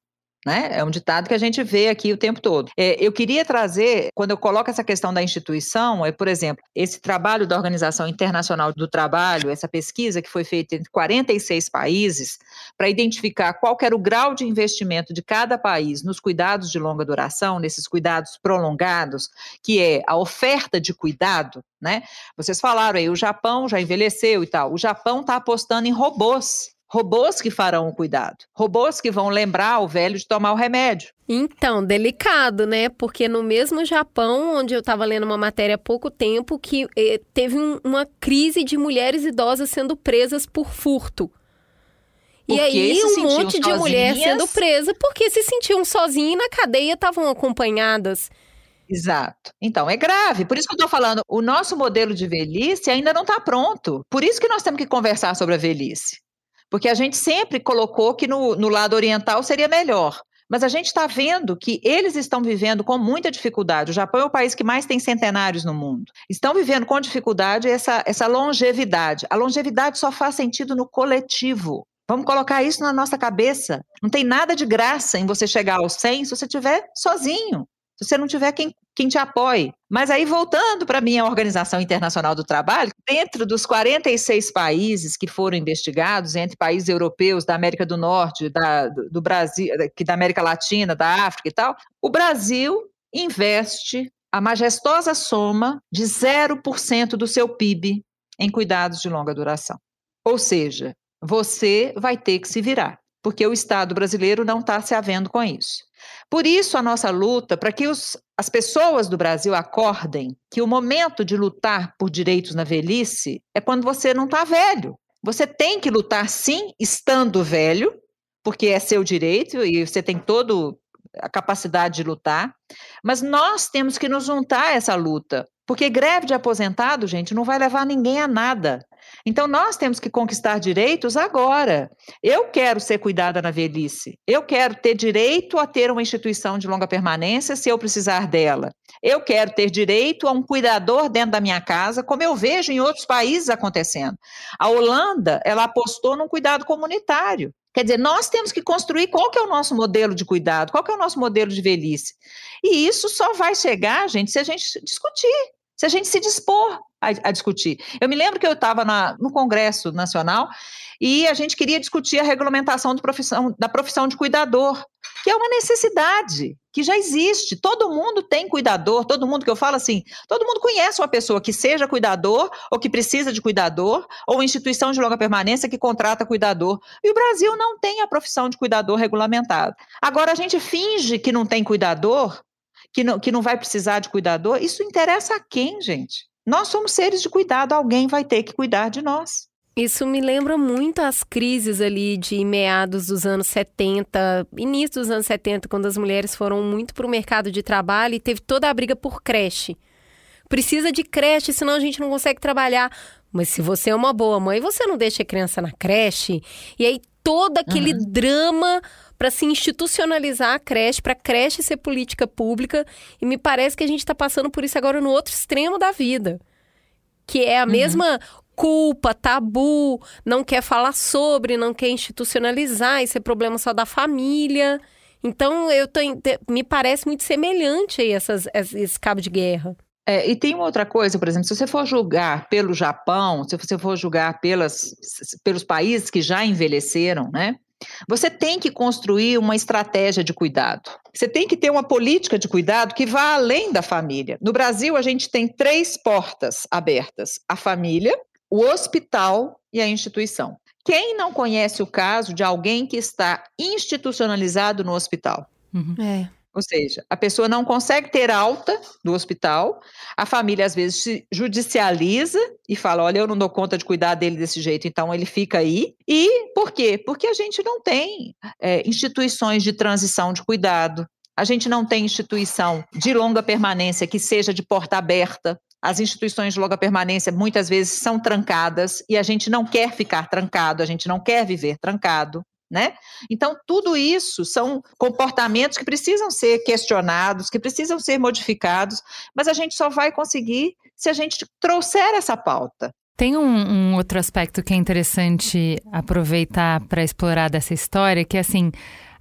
Né? É um ditado que a gente vê aqui o tempo todo. É, eu queria trazer, quando eu coloco essa questão da instituição, é, por exemplo, esse trabalho da Organização Internacional do Trabalho, essa pesquisa que foi feita em 46 países, para identificar qual era o grau de investimento de cada país nos cuidados de longa duração, nesses cuidados prolongados, que é a oferta de cuidado, né? Vocês falaram aí, o Japão já envelheceu e tal. O Japão está apostando em robôs robôs que farão o cuidado, robôs que vão lembrar o velho de tomar o remédio. Então, delicado, né? Porque no mesmo Japão, onde eu estava lendo uma matéria há pouco tempo, que eh, teve um, uma crise de mulheres idosas sendo presas por furto. Porque e aí um monte de mulher sendo presa porque se sentiam sozinhas e na cadeia estavam acompanhadas. Exato. Então, é grave. Por isso que eu estou falando, o nosso modelo de velhice ainda não está pronto. Por isso que nós temos que conversar sobre a velhice. Porque a gente sempre colocou que no, no lado oriental seria melhor. Mas a gente está vendo que eles estão vivendo com muita dificuldade. O Japão é o país que mais tem centenários no mundo. Estão vivendo com dificuldade essa, essa longevidade. A longevidade só faz sentido no coletivo. Vamos colocar isso na nossa cabeça. Não tem nada de graça em você chegar aos 100 se você estiver sozinho se você não tiver quem, quem te apoie. Mas aí, voltando para a minha Organização Internacional do Trabalho, dentro dos 46 países que foram investigados, entre países europeus, da América do Norte, da, do Brasil, da América Latina, da África e tal, o Brasil investe a majestosa soma de 0% do seu PIB em cuidados de longa duração. Ou seja, você vai ter que se virar. porque o Estado brasileiro não está se havendo com isso. Por isso, a nossa luta para que os, as pessoas do Brasil acordem que o momento de lutar por direitos na velhice é quando você não está velho. Você tem que lutar, sim, estando velho, porque é seu direito e você tem toda a capacidade de lutar, mas nós temos que nos juntar a essa luta, porque greve de aposentado, gente, não vai levar ninguém a nada. Então, nós temos que conquistar direitos agora. Eu quero ser cuidada na velhice. Eu quero ter direito a ter uma instituição de longa permanência se eu precisar dela. Eu quero ter direito a um cuidador dentro da minha casa, como eu vejo em outros países acontecendo. A Holanda, ela apostou num cuidado comunitário. Quer dizer, nós temos que construir qual que é o nosso modelo de cuidado, qual que é o nosso modelo de velhice. E isso só vai chegar, gente, se a gente discutir se a gente se dispor a, a discutir. Eu me lembro que eu estava no Congresso Nacional e a gente queria discutir a regulamentação profissão, da profissão de cuidador, que é uma necessidade que já existe. Todo mundo tem cuidador, todo mundo que eu falo assim, todo mundo conhece uma pessoa que seja cuidador ou que precisa de cuidador, ou instituição de longa permanência que contrata cuidador. E o Brasil não tem a profissão de cuidador regulamentada. Agora a gente finge que não tem cuidador que não, que não vai precisar de cuidador, isso interessa a quem, gente? Nós somos seres de cuidado, alguém vai ter que cuidar de nós. Isso me lembra muito as crises ali de meados dos anos 70, início dos anos 70, quando as mulheres foram muito para o mercado de trabalho e teve toda a briga por creche. Precisa de creche, senão a gente não consegue trabalhar. Mas se você é uma boa mãe, você não deixa a criança na creche. E aí todo aquele uhum. drama para se institucionalizar a creche, para a creche ser política pública. E me parece que a gente está passando por isso agora no outro extremo da vida. Que é a uhum. mesma culpa, tabu, não quer falar sobre, não quer institucionalizar, isso é problema só da família. Então, eu tô, me parece muito semelhante aí essas, esse cabo de guerra. É, e tem uma outra coisa, por exemplo, se você for julgar pelo Japão, se você for julgar pelas, pelos países que já envelheceram, né? Você tem que construir uma estratégia de cuidado. Você tem que ter uma política de cuidado que vá além da família. No Brasil, a gente tem três portas abertas: a família, o hospital e a instituição. Quem não conhece o caso de alguém que está institucionalizado no hospital? Uhum. É. Ou seja, a pessoa não consegue ter alta do hospital, a família às vezes se judicializa e fala: olha, eu não dou conta de cuidar dele desse jeito, então ele fica aí. E por quê? Porque a gente não tem é, instituições de transição de cuidado, a gente não tem instituição de longa permanência que seja de porta aberta. As instituições de longa permanência muitas vezes são trancadas e a gente não quer ficar trancado, a gente não quer viver trancado né? Então, tudo isso são comportamentos que precisam ser questionados, que precisam ser modificados, mas a gente só vai conseguir se a gente trouxer essa pauta. Tem um, um outro aspecto que é interessante aproveitar para explorar dessa história, que é assim,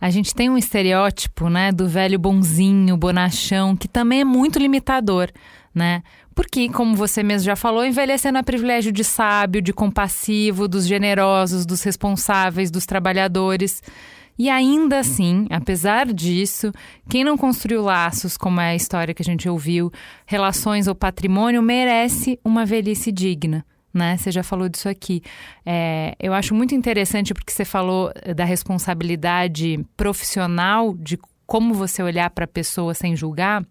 a gente tem um estereótipo, né, do velho bonzinho, bonachão, que também é muito limitador, né? Porque, como você mesmo já falou, envelhecendo é privilégio de sábio, de compassivo, dos generosos, dos responsáveis, dos trabalhadores. E ainda assim, apesar disso, quem não construiu laços, como é a história que a gente ouviu, relações ou patrimônio, merece uma velhice digna. Né? Você já falou disso aqui. É, eu acho muito interessante porque você falou da responsabilidade profissional, de como você olhar para a pessoa sem julgar.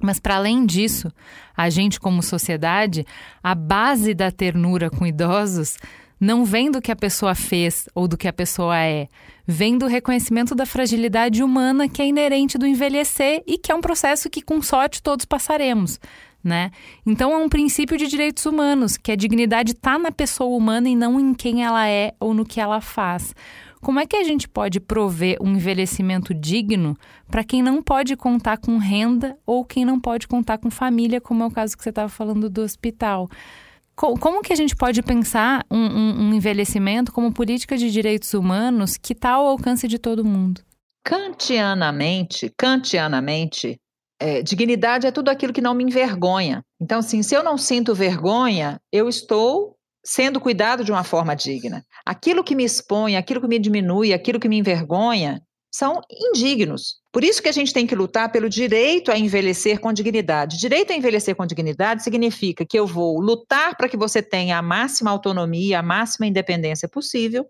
Mas, para além disso, a gente, como sociedade, a base da ternura com idosos não vem do que a pessoa fez ou do que a pessoa é, vem do reconhecimento da fragilidade humana que é inerente do envelhecer e que é um processo que, com sorte, todos passaremos. Né? Então é um princípio de direitos humanos, que a dignidade está na pessoa humana e não em quem ela é ou no que ela faz. Como é que a gente pode prover um envelhecimento digno para quem não pode contar com renda ou quem não pode contar com família, como é o caso que você estava falando do hospital? Como que a gente pode pensar um, um, um envelhecimento como política de direitos humanos que está ao alcance de todo mundo? Kantianamente, kantianamente, é, dignidade é tudo aquilo que não me envergonha. Então, assim, se eu não sinto vergonha, eu estou sendo cuidado de uma forma digna. Aquilo que me expõe, aquilo que me diminui, aquilo que me envergonha, são indignos. Por isso que a gente tem que lutar pelo direito a envelhecer com dignidade. Direito a envelhecer com dignidade significa que eu vou lutar para que você tenha a máxima autonomia, a máxima independência possível,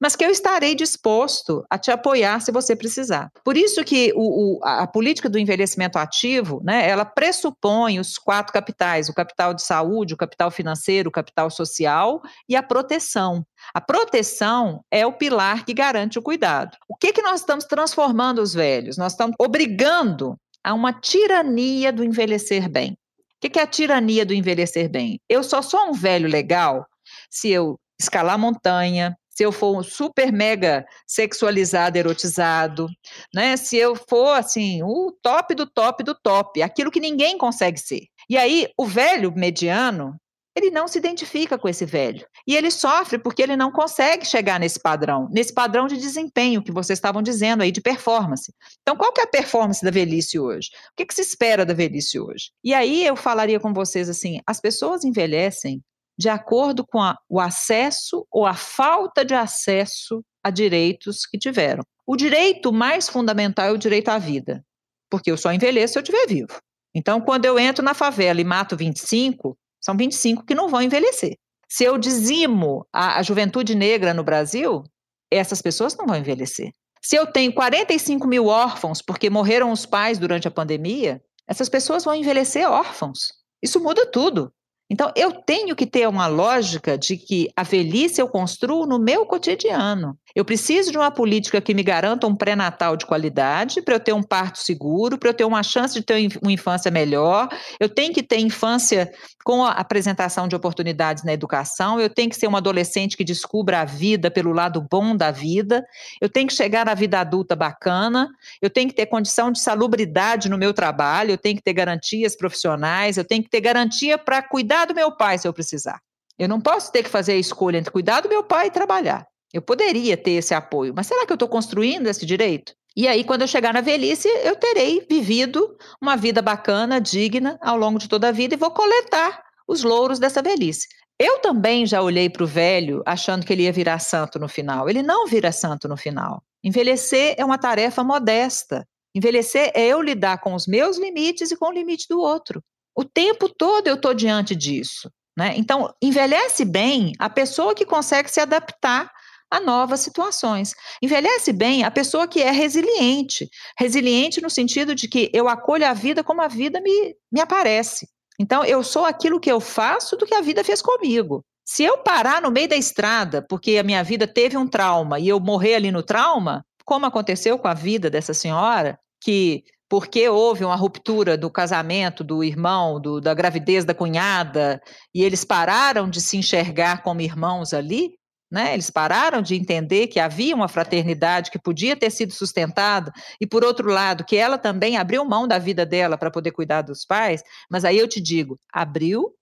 mas que eu estarei disposto a te apoiar se você precisar. Por isso que o, o, a política do envelhecimento ativo, né, ela pressupõe os quatro capitais: o capital de saúde, o capital financeiro, o capital social e a proteção. A proteção é o pilar que garante o cuidado. O que, que nós estamos transformando os velhos? Nós estamos obrigando a uma tirania do envelhecer bem. O que é a tirania do envelhecer bem? Eu só sou um velho legal se eu escalar montanha, se eu for um super mega sexualizado, erotizado, né? Se eu for assim, o top do top do top, aquilo que ninguém consegue ser. E aí, o velho mediano, ele não se identifica com esse velho. E ele sofre porque ele não consegue chegar nesse padrão, nesse padrão de desempenho que vocês estavam dizendo aí, de performance. Então, qual que é a performance da velhice hoje? O que, que se espera da velhice hoje? E aí eu falaria com vocês assim: as pessoas envelhecem de acordo com a, o acesso ou a falta de acesso a direitos que tiveram. O direito mais fundamental é o direito à vida, porque eu só envelheço se eu estiver vivo. Então, quando eu entro na favela e mato 25, são 25 que não vão envelhecer. Se eu dizimo a, a juventude negra no Brasil, essas pessoas não vão envelhecer. Se eu tenho 45 mil órfãos porque morreram os pais durante a pandemia, essas pessoas vão envelhecer órfãos. Isso muda tudo. Então, eu tenho que ter uma lógica de que a velhice eu construo no meu cotidiano. Eu preciso de uma política que me garanta um pré-natal de qualidade, para eu ter um parto seguro, para eu ter uma chance de ter uma infância melhor. Eu tenho que ter infância com a apresentação de oportunidades na educação. Eu tenho que ser um adolescente que descubra a vida pelo lado bom da vida. Eu tenho que chegar na vida adulta bacana. Eu tenho que ter condição de salubridade no meu trabalho. Eu tenho que ter garantias profissionais. Eu tenho que ter garantia para cuidar do meu pai se eu precisar. Eu não posso ter que fazer a escolha entre cuidar do meu pai e trabalhar. Eu poderia ter esse apoio, mas será que eu estou construindo esse direito? E aí, quando eu chegar na velhice, eu terei vivido uma vida bacana, digna, ao longo de toda a vida e vou coletar os louros dessa velhice. Eu também já olhei para o velho achando que ele ia virar santo no final. Ele não vira santo no final. Envelhecer é uma tarefa modesta. Envelhecer é eu lidar com os meus limites e com o limite do outro. O tempo todo eu estou diante disso. Né? Então, envelhece bem a pessoa que consegue se adaptar a novas situações. Envelhece bem a pessoa que é resiliente. Resiliente no sentido de que eu acolho a vida como a vida me, me aparece. Então, eu sou aquilo que eu faço do que a vida fez comigo. Se eu parar no meio da estrada porque a minha vida teve um trauma e eu morrer ali no trauma, como aconteceu com a vida dessa senhora, que porque houve uma ruptura do casamento do irmão, do, da gravidez da cunhada, e eles pararam de se enxergar como irmãos ali, né? Eles pararam de entender que havia uma fraternidade que podia ter sido sustentada, e por outro lado, que ela também abriu mão da vida dela para poder cuidar dos pais. Mas aí eu te digo, abriu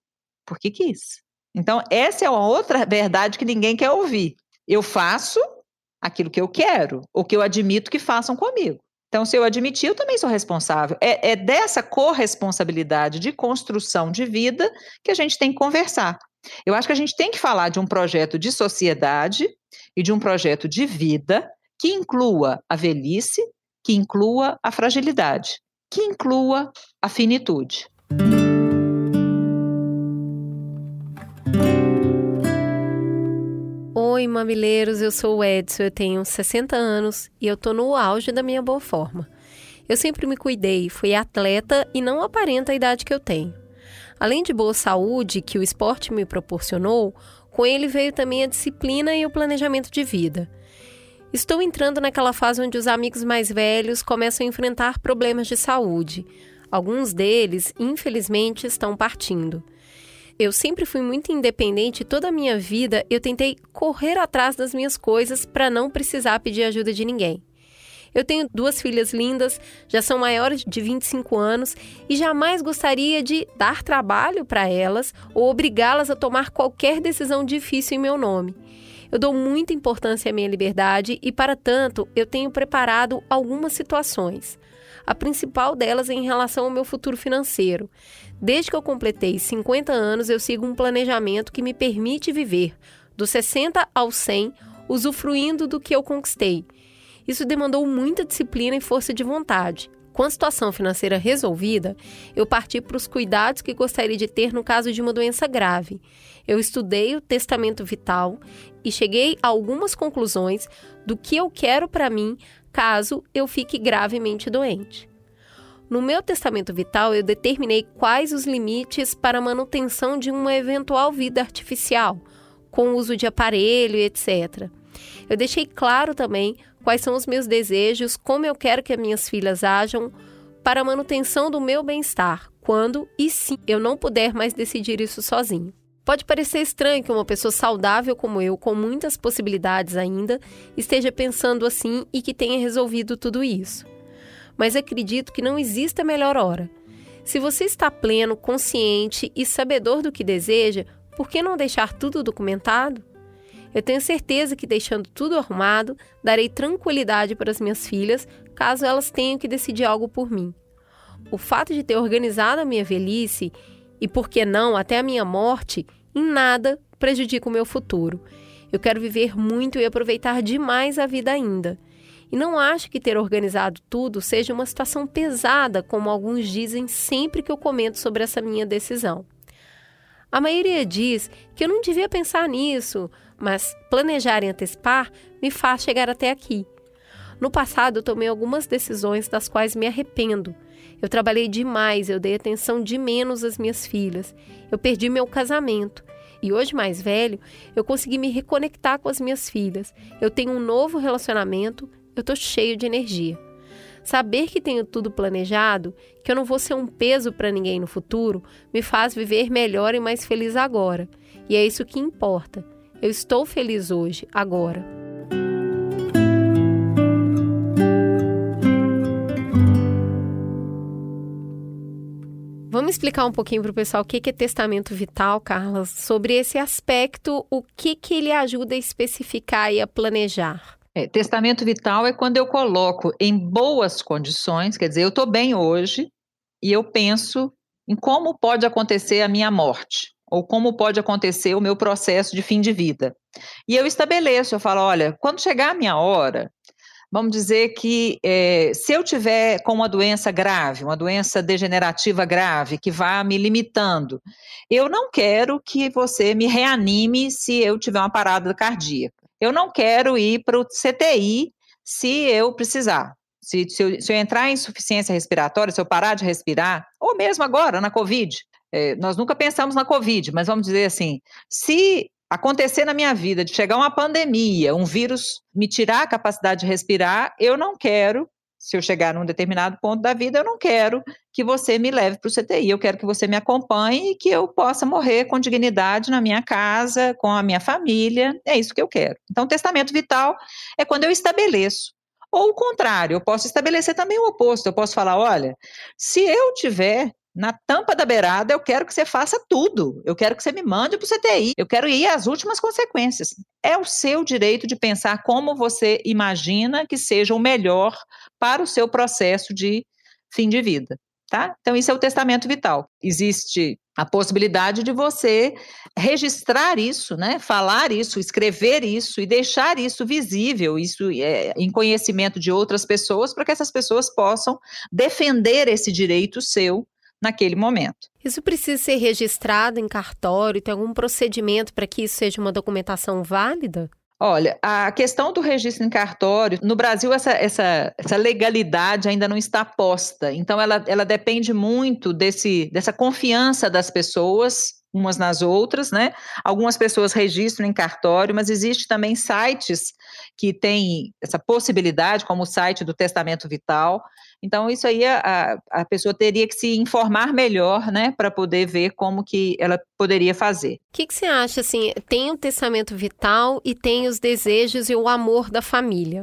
porque quis. Então, essa é uma outra verdade que ninguém quer ouvir. Eu faço aquilo que eu quero, ou que eu admito que façam comigo. Então, se eu admitir, eu também sou responsável. É, é dessa corresponsabilidade de construção de vida que a gente tem que conversar. Eu acho que a gente tem que falar de um projeto de sociedade e de um projeto de vida que inclua a velhice, que inclua a fragilidade, que inclua a finitude. Oi, mamileiros, eu sou o Edson, eu tenho 60 anos e eu tô no auge da minha boa forma. Eu sempre me cuidei, fui atleta e não aparento a idade que eu tenho. Além de boa saúde que o esporte me proporcionou, com ele veio também a disciplina e o planejamento de vida. Estou entrando naquela fase onde os amigos mais velhos começam a enfrentar problemas de saúde. Alguns deles, infelizmente, estão partindo. Eu sempre fui muito independente toda a minha vida eu tentei correr atrás das minhas coisas para não precisar pedir ajuda de ninguém. Eu tenho duas filhas lindas, já são maiores de 25 anos e jamais gostaria de dar trabalho para elas ou obrigá-las a tomar qualquer decisão difícil em meu nome. Eu dou muita importância à minha liberdade e, para tanto, eu tenho preparado algumas situações. A principal delas é em relação ao meu futuro financeiro. Desde que eu completei 50 anos, eu sigo um planejamento que me permite viver dos 60 aos 100, usufruindo do que eu conquistei isso demandou muita disciplina e força de vontade. Com a situação financeira resolvida, eu parti para os cuidados que gostaria de ter no caso de uma doença grave. Eu estudei o testamento vital e cheguei a algumas conclusões do que eu quero para mim caso eu fique gravemente doente. No meu testamento vital, eu determinei quais os limites para a manutenção de uma eventual vida artificial, com o uso de aparelho, etc. Eu deixei claro também quais são os meus desejos, como eu quero que as minhas filhas ajam para a manutenção do meu bem-estar, quando e se eu não puder mais decidir isso sozinho. Pode parecer estranho que uma pessoa saudável como eu, com muitas possibilidades ainda, esteja pensando assim e que tenha resolvido tudo isso mas acredito que não existe a melhor hora. Se você está pleno, consciente e sabedor do que deseja, por que não deixar tudo documentado? Eu tenho certeza que deixando tudo arrumado, darei tranquilidade para as minhas filhas, caso elas tenham que decidir algo por mim. O fato de ter organizado a minha velhice e, por que não, até a minha morte, em nada prejudica o meu futuro. Eu quero viver muito e aproveitar demais a vida ainda. E não acho que ter organizado tudo seja uma situação pesada, como alguns dizem sempre que eu comento sobre essa minha decisão. A maioria diz que eu não devia pensar nisso, mas planejar e antecipar me faz chegar até aqui. No passado, eu tomei algumas decisões das quais me arrependo. Eu trabalhei demais, eu dei atenção de menos às minhas filhas, eu perdi meu casamento. E hoje, mais velho, eu consegui me reconectar com as minhas filhas. Eu tenho um novo relacionamento, eu tô cheio de energia. Saber que tenho tudo planejado, que eu não vou ser um peso para ninguém no futuro, me faz viver melhor e mais feliz agora. E é isso que importa. Eu estou feliz hoje, agora. Vamos explicar um pouquinho para o pessoal o que é testamento vital, Carla, sobre esse aspecto, o que, que ele ajuda a especificar e a planejar. É, testamento vital é quando eu coloco em boas condições, quer dizer, eu estou bem hoje e eu penso em como pode acontecer a minha morte ou como pode acontecer o meu processo de fim de vida. E eu estabeleço, eu falo, olha, quando chegar a minha hora, vamos dizer que é, se eu tiver com uma doença grave, uma doença degenerativa grave, que vá me limitando, eu não quero que você me reanime se eu tiver uma parada cardíaca eu não quero ir para o CTI se eu precisar. Se, se, eu, se, eu, entrar em insuficiência respiratória, se eu parar de respirar, ou mesmo agora na Covid, é, nós nunca pensamos na Covid, mas vamos dizer assim: se acontecer na minha vida de chegar uma pandemia, um vírus me tirar a capacidade de respirar, eu não quero se eu chegar num determinado ponto da vida, eu não quero que você me leve para o CTI, eu quero que você me acompanhe e que eu possa morrer com dignidade na minha casa, com a minha família, é isso que eu quero. Então, testamento vital é quando eu estabeleço. Ou o contrário, eu posso estabelecer também o oposto, eu posso falar, olha, se eu tiver na tampa da beirada, eu quero que você faça tudo. Eu quero que você me mande para o CTI. Eu quero ir às últimas consequências. É o seu direito de pensar como você imagina que seja o melhor para o seu processo de fim de vida. Tá? Então, isso é o testamento vital. Existe a possibilidade de você registrar isso, né? falar isso, escrever isso e deixar isso visível, isso é, em conhecimento de outras pessoas, para que essas pessoas possam defender esse direito seu naquele momento. Isso precisa ser registrado em cartório? Tem algum procedimento para que isso seja uma documentação válida? Olha, a questão do registro em cartório, no Brasil essa, essa, essa legalidade ainda não está posta, então ela, ela depende muito desse, dessa confiança das pessoas umas nas outras, né? Algumas pessoas registram em cartório, mas existe também sites que têm essa possibilidade, como o site do Testamento Vital. Então, isso aí a, a pessoa teria que se informar melhor, né, para poder ver como que ela poderia fazer. O que, que você acha, assim, tem o Testamento Vital e tem os desejos e o amor da família.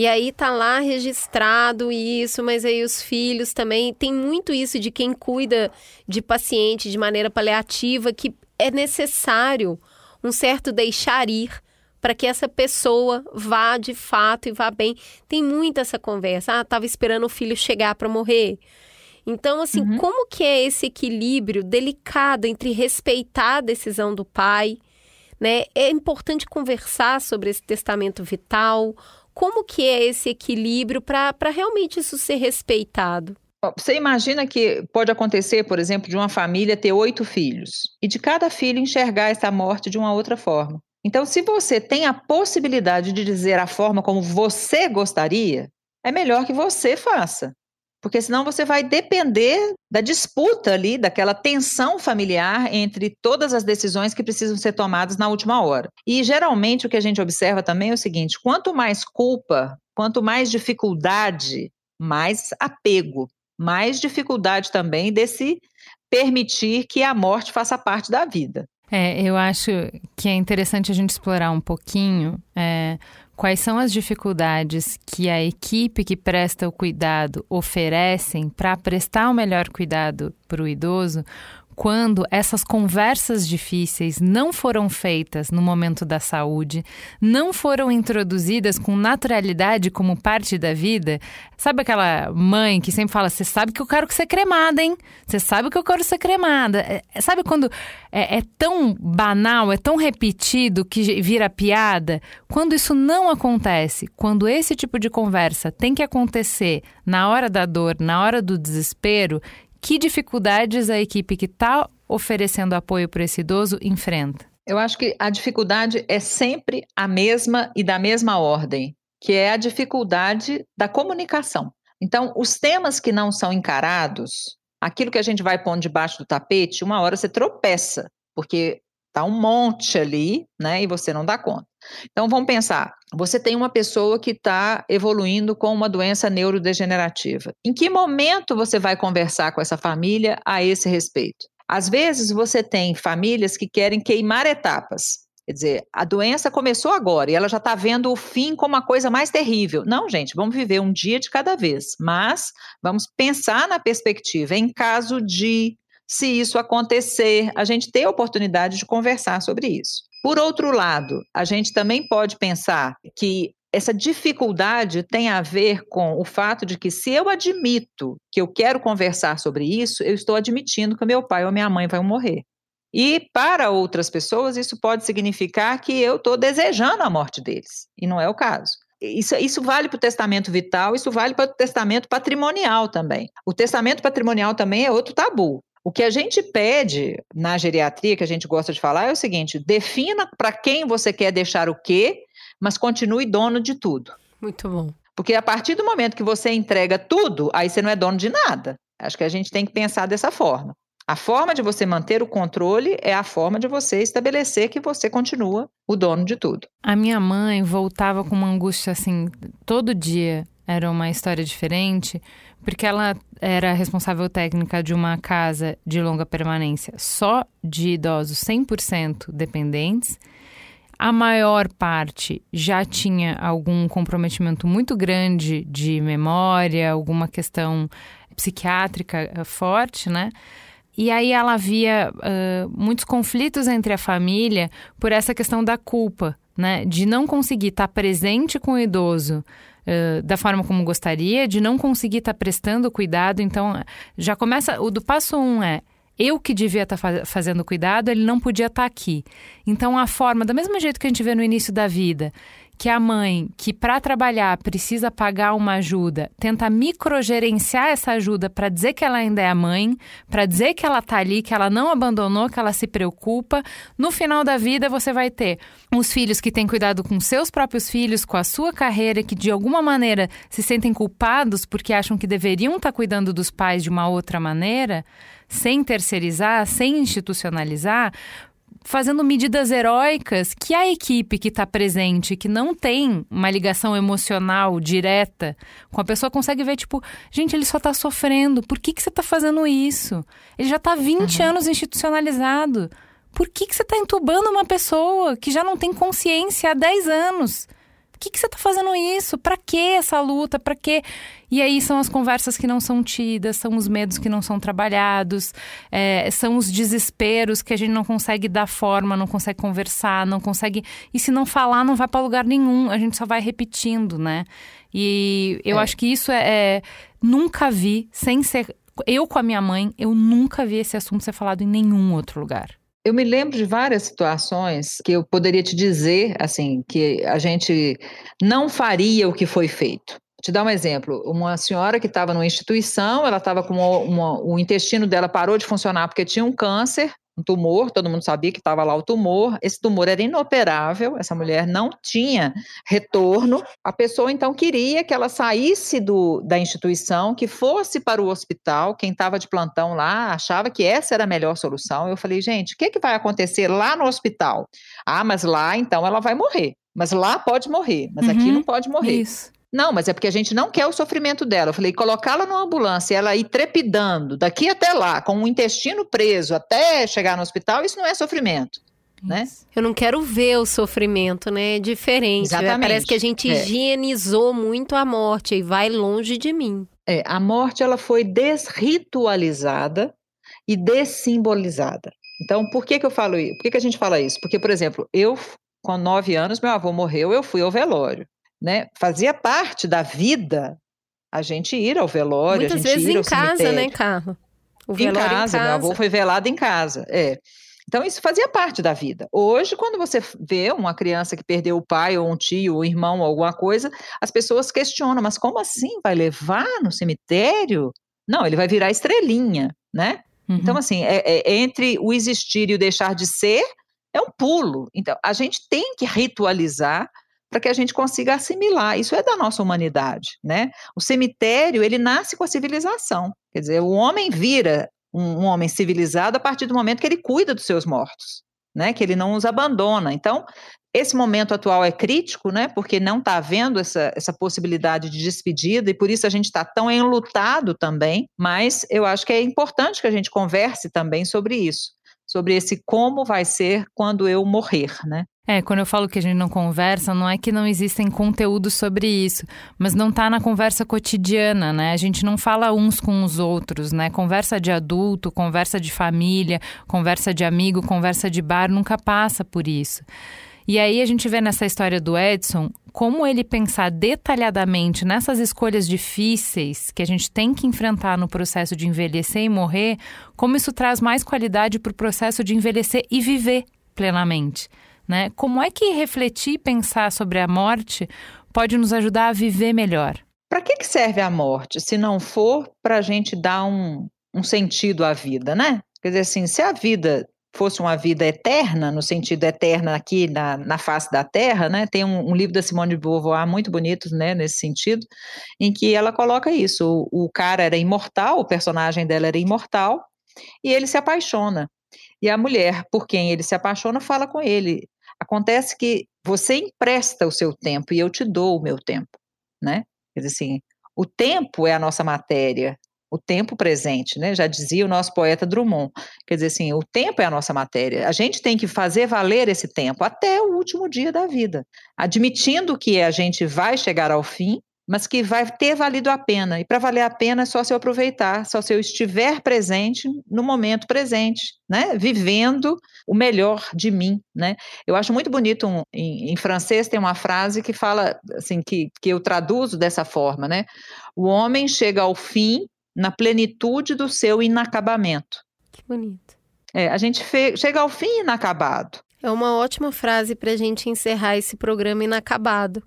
E aí tá lá registrado isso, mas aí os filhos também tem muito isso de quem cuida de paciente de maneira paliativa que é necessário um certo deixar ir para que essa pessoa vá de fato e vá bem. Tem muita essa conversa. Ah, tava esperando o filho chegar para morrer. Então, assim, uhum. como que é esse equilíbrio delicado entre respeitar a decisão do pai, né? É importante conversar sobre esse testamento vital, como que é esse equilíbrio para realmente isso ser respeitado? Você imagina que pode acontecer, por exemplo, de uma família ter oito filhos e de cada filho enxergar essa morte de uma outra forma. Então, se você tem a possibilidade de dizer a forma como você gostaria, é melhor que você faça. Porque senão você vai depender da disputa ali, daquela tensão familiar entre todas as decisões que precisam ser tomadas na última hora. E geralmente o que a gente observa também é o seguinte: quanto mais culpa, quanto mais dificuldade, mais apego mais dificuldade também desse permitir que a morte faça parte da vida. É, eu acho que é interessante a gente explorar um pouquinho é, quais são as dificuldades que a equipe que presta o cuidado oferecem para prestar o melhor cuidado para o idoso, quando essas conversas difíceis não foram feitas no momento da saúde, não foram introduzidas com naturalidade como parte da vida. Sabe aquela mãe que sempre fala: Você sabe que eu quero que você cremada, hein? Você sabe que eu quero ser cremada. É, sabe quando é, é tão banal, é tão repetido que vira piada? Quando isso não acontece, quando esse tipo de conversa tem que acontecer na hora da dor, na hora do desespero, que dificuldades a equipe que está oferecendo apoio para esse idoso enfrenta? Eu acho que a dificuldade é sempre a mesma e da mesma ordem, que é a dificuldade da comunicação. Então, os temas que não são encarados, aquilo que a gente vai pondo debaixo do tapete, uma hora você tropeça, porque Está um monte ali, né? E você não dá conta. Então vamos pensar: você tem uma pessoa que está evoluindo com uma doença neurodegenerativa. Em que momento você vai conversar com essa família a esse respeito? Às vezes você tem famílias que querem queimar etapas. Quer dizer, a doença começou agora e ela já está vendo o fim como a coisa mais terrível. Não, gente, vamos viver um dia de cada vez. Mas vamos pensar na perspectiva. Em caso de se isso acontecer, a gente ter a oportunidade de conversar sobre isso. Por outro lado, a gente também pode pensar que essa dificuldade tem a ver com o fato de que se eu admito que eu quero conversar sobre isso, eu estou admitindo que meu pai ou minha mãe vão morrer. E para outras pessoas, isso pode significar que eu estou desejando a morte deles, e não é o caso. Isso, isso vale para o testamento vital, isso vale para o testamento patrimonial também. O testamento patrimonial também é outro tabu. O que a gente pede na geriatria, que a gente gosta de falar, é o seguinte: defina para quem você quer deixar o quê, mas continue dono de tudo. Muito bom. Porque a partir do momento que você entrega tudo, aí você não é dono de nada. Acho que a gente tem que pensar dessa forma. A forma de você manter o controle é a forma de você estabelecer que você continua o dono de tudo. A minha mãe voltava com uma angústia assim, todo dia era uma história diferente, porque ela era responsável técnica de uma casa de longa permanência só de idosos 100% dependentes. A maior parte já tinha algum comprometimento muito grande de memória, alguma questão psiquiátrica eh, forte, né? E aí ela via uh, muitos conflitos entre a família por essa questão da culpa, né? De não conseguir estar presente com o idoso da forma como gostaria, de não conseguir estar prestando cuidado. Então, já começa. O do passo um é eu que devia estar fazendo cuidado, ele não podia estar aqui. Então, a forma, do mesmo jeito que a gente vê no início da vida, que a mãe, que para trabalhar precisa pagar uma ajuda, tenta microgerenciar essa ajuda para dizer que ela ainda é a mãe, para dizer que ela está ali, que ela não abandonou, que ela se preocupa. No final da vida, você vai ter os filhos que têm cuidado com seus próprios filhos, com a sua carreira, que de alguma maneira se sentem culpados porque acham que deveriam estar tá cuidando dos pais de uma outra maneira, sem terceirizar, sem institucionalizar, fazendo medidas heróicas que a equipe que está presente, que não tem uma ligação emocional direta com a pessoa, consegue ver, tipo, gente, ele só está sofrendo. Por que, que você está fazendo isso? Ele já está 20 uhum. anos institucionalizado. Por que, que você está entubando uma pessoa que já não tem consciência há 10 anos? Que, que você está fazendo isso? Para que essa luta? Para quê? E aí são as conversas que não são tidas, são os medos que não são trabalhados, é, são os desesperos que a gente não consegue dar forma, não consegue conversar, não consegue. E se não falar, não vai para lugar nenhum, a gente só vai repetindo, né? E eu é. acho que isso é, é. Nunca vi, sem ser. Eu com a minha mãe, eu nunca vi esse assunto ser falado em nenhum outro lugar. Eu me lembro de várias situações que eu poderia te dizer, assim, que a gente não faria o que foi feito. Te dar um exemplo. Uma senhora que estava numa instituição, ela estava com uma, uma, o intestino dela parou de funcionar porque tinha um câncer, um tumor, todo mundo sabia que estava lá o tumor. Esse tumor era inoperável, essa mulher não tinha retorno. A pessoa então queria que ela saísse do, da instituição, que fosse para o hospital. Quem estava de plantão lá achava que essa era a melhor solução. Eu falei, gente, o que, que vai acontecer lá no hospital? Ah, mas lá então ela vai morrer. Mas lá pode morrer, mas uhum, aqui não pode morrer. Isso. Não, mas é porque a gente não quer o sofrimento dela. Eu falei, colocá-la numa ambulância e ela ir trepidando daqui até lá, com o intestino preso até chegar no hospital, isso não é sofrimento. Né? Eu não quero ver o sofrimento, né? É diferente. Exatamente. Parece que a gente É. higienizou muito a morte e vai longe de mim. É, a morte ela foi desritualizada e dessimbolizada. Então, por que, que eu falo isso? Por que, que a gente fala isso? Porque, por exemplo, eu, com nove anos, meu avô morreu, eu fui ao velório. Né? Fazia parte da vida a gente ir ao velório, Muitas a gente vezes ir em ao casa, cemitério. né, Carla? O em velório casa, meu avô foi velado em casa. É. Então, isso fazia parte da vida. Hoje, quando você vê uma criança que perdeu o pai, ou um tio, ou um irmão, ou alguma coisa, as pessoas questionam, mas como assim? Vai levar no cemitério? Não, ele vai virar estrelinha, né? Então, assim, é, é- entre o existir e o deixar de ser, é um pulo. Então, a gente tem que ritualizar para que a gente consiga assimilar. Isso é da nossa humanidade, né? O cemitério, ele nasce com a civilização. Quer dizer, o homem vira um, um homem civilizado a partir do momento que ele cuida dos seus mortos, né? Que ele não os abandona. Então, esse momento atual é crítico, né? Porque não está havendo essa, essa possibilidade de despedida e por isso a gente está tão enlutado também. Mas eu acho que é importante que a gente converse também sobre isso, sobre esse como vai ser quando eu morrer, né? É, quando eu falo que a gente não conversa, não é que não existem conteúdos sobre isso, mas não tá na conversa cotidiana, né? A gente não fala uns com os outros, né? Conversa de adulto, conversa de família, conversa de amigo, conversa de bar, nunca passa por isso. E aí a gente vê nessa história do Edson como ele pensar detalhadamente nessas escolhas difíceis que a gente tem que enfrentar no processo de envelhecer e morrer, como isso traz mais qualidade para o processo de envelhecer e viver plenamente. Né? Como é que refletir e pensar sobre a morte pode nos ajudar a viver melhor? Para que, que serve a morte se não for para a gente dar um, um sentido à vida, né? Quer dizer assim, se a vida fosse uma vida eterna, no sentido eterna aqui na, na face da Terra, né? Tem um, um livro da Simone de Beauvoir muito bonito, né, nesse sentido, em que ela coloca isso. O, o cara era imortal, o personagem dela era imortal, e ele se apaixona. E a mulher por quem ele se apaixona fala com ele: acontece que você empresta o seu tempo e eu te dou o meu tempo, né? Quer dizer assim, o tempo é a nossa matéria, o tempo presente, né? Já dizia o nosso poeta Drummond. Quer dizer assim, o tempo é a nossa matéria. A gente tem que fazer valer esse tempo até o último dia da vida, admitindo que a gente vai chegar ao fim, mas que vai ter valido a pena. E para valer a pena é só se eu aproveitar, só se eu estiver presente no momento presente, né? Vivendo o melhor de mim, né? Eu acho muito bonito um, em, em, francês tem uma frase que fala assim que, que eu traduzo dessa forma, né? O homem chega ao fim na plenitude do seu inacabamento. Que bonito. É, a gente chega ao fim inacabado. É uma ótima frase para a gente encerrar esse programa inacabado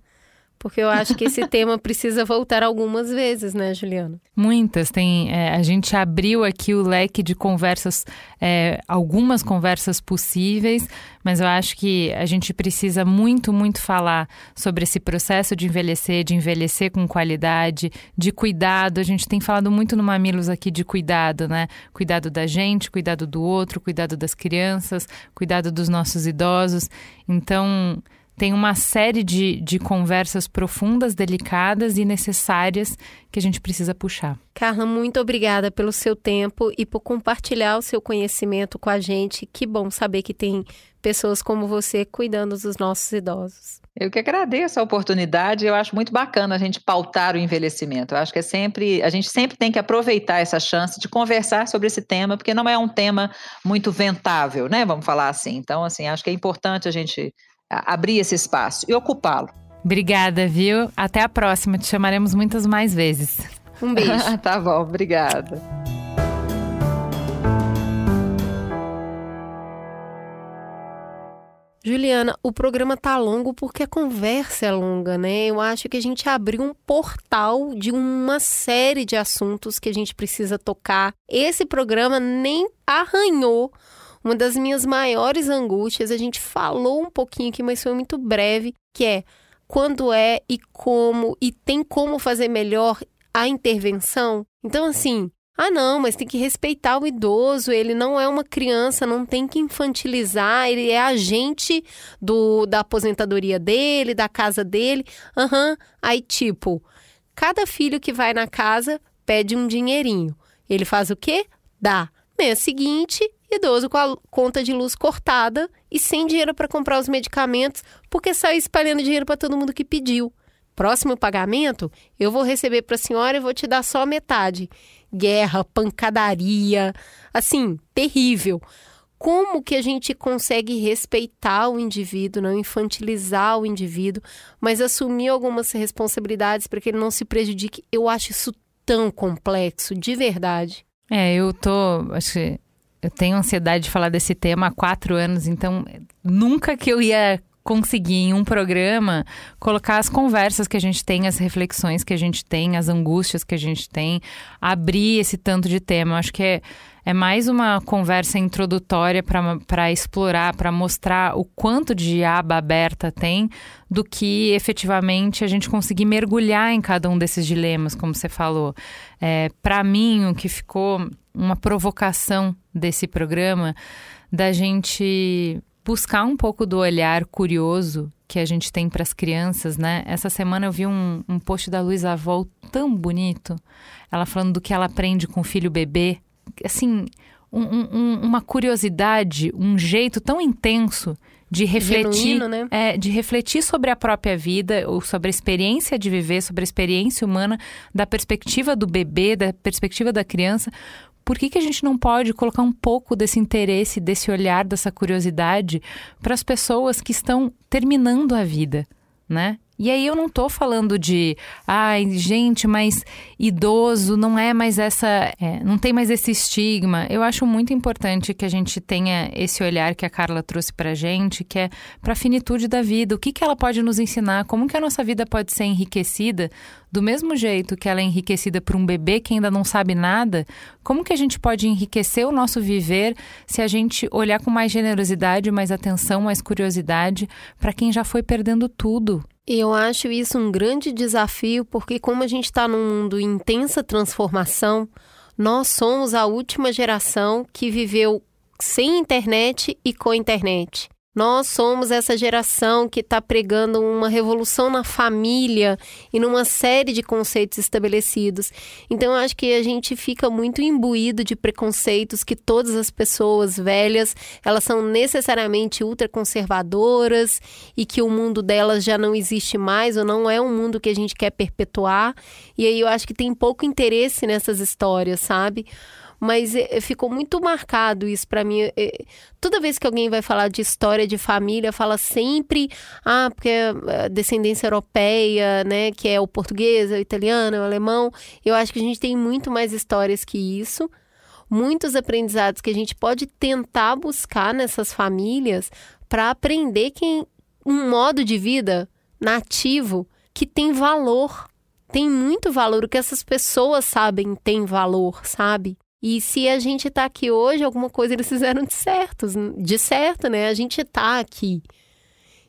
porque eu acho que esse [laughs] tema precisa voltar algumas vezes, né, Juliana? Muitas. Tem, é, a gente abriu aqui o leque de conversas, é, algumas conversas possíveis, mas eu acho que a gente precisa muito, muito falar sobre esse processo de envelhecer, de envelhecer com qualidade, de cuidado. A gente tem falado muito no Mamilos aqui de cuidado, né? Cuidado da gente, cuidado do outro, cuidado das crianças, cuidado dos nossos idosos. Então tem uma série de, de conversas profundas, delicadas e necessárias que a gente precisa puxar. Carla, muito obrigada pelo seu tempo e por compartilhar o seu conhecimento com a gente. Que bom saber que tem pessoas como você cuidando dos nossos idosos. Eu que agradeço a oportunidade, eu acho muito bacana a gente pautar o envelhecimento. Eu acho que é sempre, a gente sempre tem que aproveitar essa chance de conversar sobre esse tema, porque não é um tema muito ventável, né? Vamos falar assim. Então, assim, acho que é importante a gente abrir esse espaço e ocupá-lo. Obrigada, viu? Até a próxima. Te chamaremos muitas mais vezes. Um beijo. [laughs] tá bom, obrigada. Juliana, o programa tá longo porque a conversa é longa, né? Eu acho que a gente abriu um portal de uma série de assuntos que a gente precisa tocar. Esse programa nem arranhou uma das minhas maiores angústias. A gente falou um pouquinho aqui, mas foi muito breve, que é quando é e como e tem como fazer melhor a intervenção. Então, assim, ah, não, mas tem que respeitar o idoso, ele não é uma criança, não tem que infantilizar, ele é agente do, da aposentadoria dele, da casa dele. Aham, uhum. aí tipo, cada filho que vai na casa pede um dinheirinho. Ele faz o quê? Dá. Mês seguinte, idoso com a conta de luz cortada e sem dinheiro para comprar os medicamentos, porque saiu espalhando dinheiro para todo mundo que pediu. Próximo pagamento, eu vou receber para a senhora e vou te dar só metade guerra, pancadaria, assim, terrível. Como que a gente consegue respeitar o indivíduo, não infantilizar o indivíduo, mas assumir algumas responsabilidades para que ele não se prejudique? Eu acho isso tão complexo, de verdade. É, eu tô, acho que eu tenho ansiedade de falar desse tema há quatro anos, então nunca que eu ia conseguir em um programa colocar as conversas que a gente tem, as reflexões que a gente tem, as angústias que a gente tem, abrir esse tanto de tema. Acho que é, é mais uma conversa introdutória para explorar, para mostrar o quanto de aba aberta tem, do que efetivamente a gente conseguir mergulhar em cada um desses dilemas, como você falou. É, para mim, o que ficou uma provocação desse programa, da gente buscar um pouco do olhar curioso que a gente tem para as crianças, né? Essa semana eu vi um, um post da Luísa Vol tão bonito, ela falando do que ela aprende com o filho bebê, assim, um, um, uma curiosidade, um jeito tão intenso de refletir, Genuíno, né? é, de refletir sobre a própria vida, ou sobre a experiência de viver, sobre a experiência humana, da perspectiva do bebê, da perspectiva da criança, por que, que a gente não pode colocar um pouco desse interesse, desse olhar, dessa curiosidade para as pessoas que estão terminando a vida, né? E aí eu não tô falando de, ai, gente, mas idoso não é mais essa, é, não tem mais esse estigma. Eu acho muito importante que a gente tenha esse olhar que a Carla trouxe pra gente, que é para a finitude da vida. O que que ela pode nos ensinar? Como que a nossa vida pode ser enriquecida do mesmo jeito que ela é enriquecida por um bebê que ainda não sabe nada? Como que a gente pode enriquecer o nosso viver se a gente olhar com mais generosidade, mais atenção, mais curiosidade para quem já foi perdendo tudo? Eu acho isso um grande desafio, porque como a gente está num mundo em intensa transformação, nós somos a última geração que viveu sem internet e com internet. Nós somos essa geração que está pregando uma revolução na família e numa série de conceitos estabelecidos. Então, eu acho que a gente fica muito imbuído de preconceitos que todas as pessoas velhas elas são necessariamente ultraconservadoras e que o mundo delas já não existe mais ou não é um mundo que a gente quer perpetuar. E aí eu acho que tem pouco interesse nessas histórias, sabe? Mas é, ficou muito marcado isso para mim. É, toda vez que alguém vai falar de história de família, fala sempre, ah, porque é descendência europeia, né, que é o português, o italiano, o alemão. Eu acho que a gente tem muito mais histórias que isso. Muitos aprendizados que a gente pode tentar buscar nessas famílias para aprender que um modo de vida nativo que tem valor, tem muito valor. O que essas pessoas sabem tem valor, sabe? E se a gente está aqui hoje, alguma coisa eles fizeram de certo, de certo, né? A gente está aqui.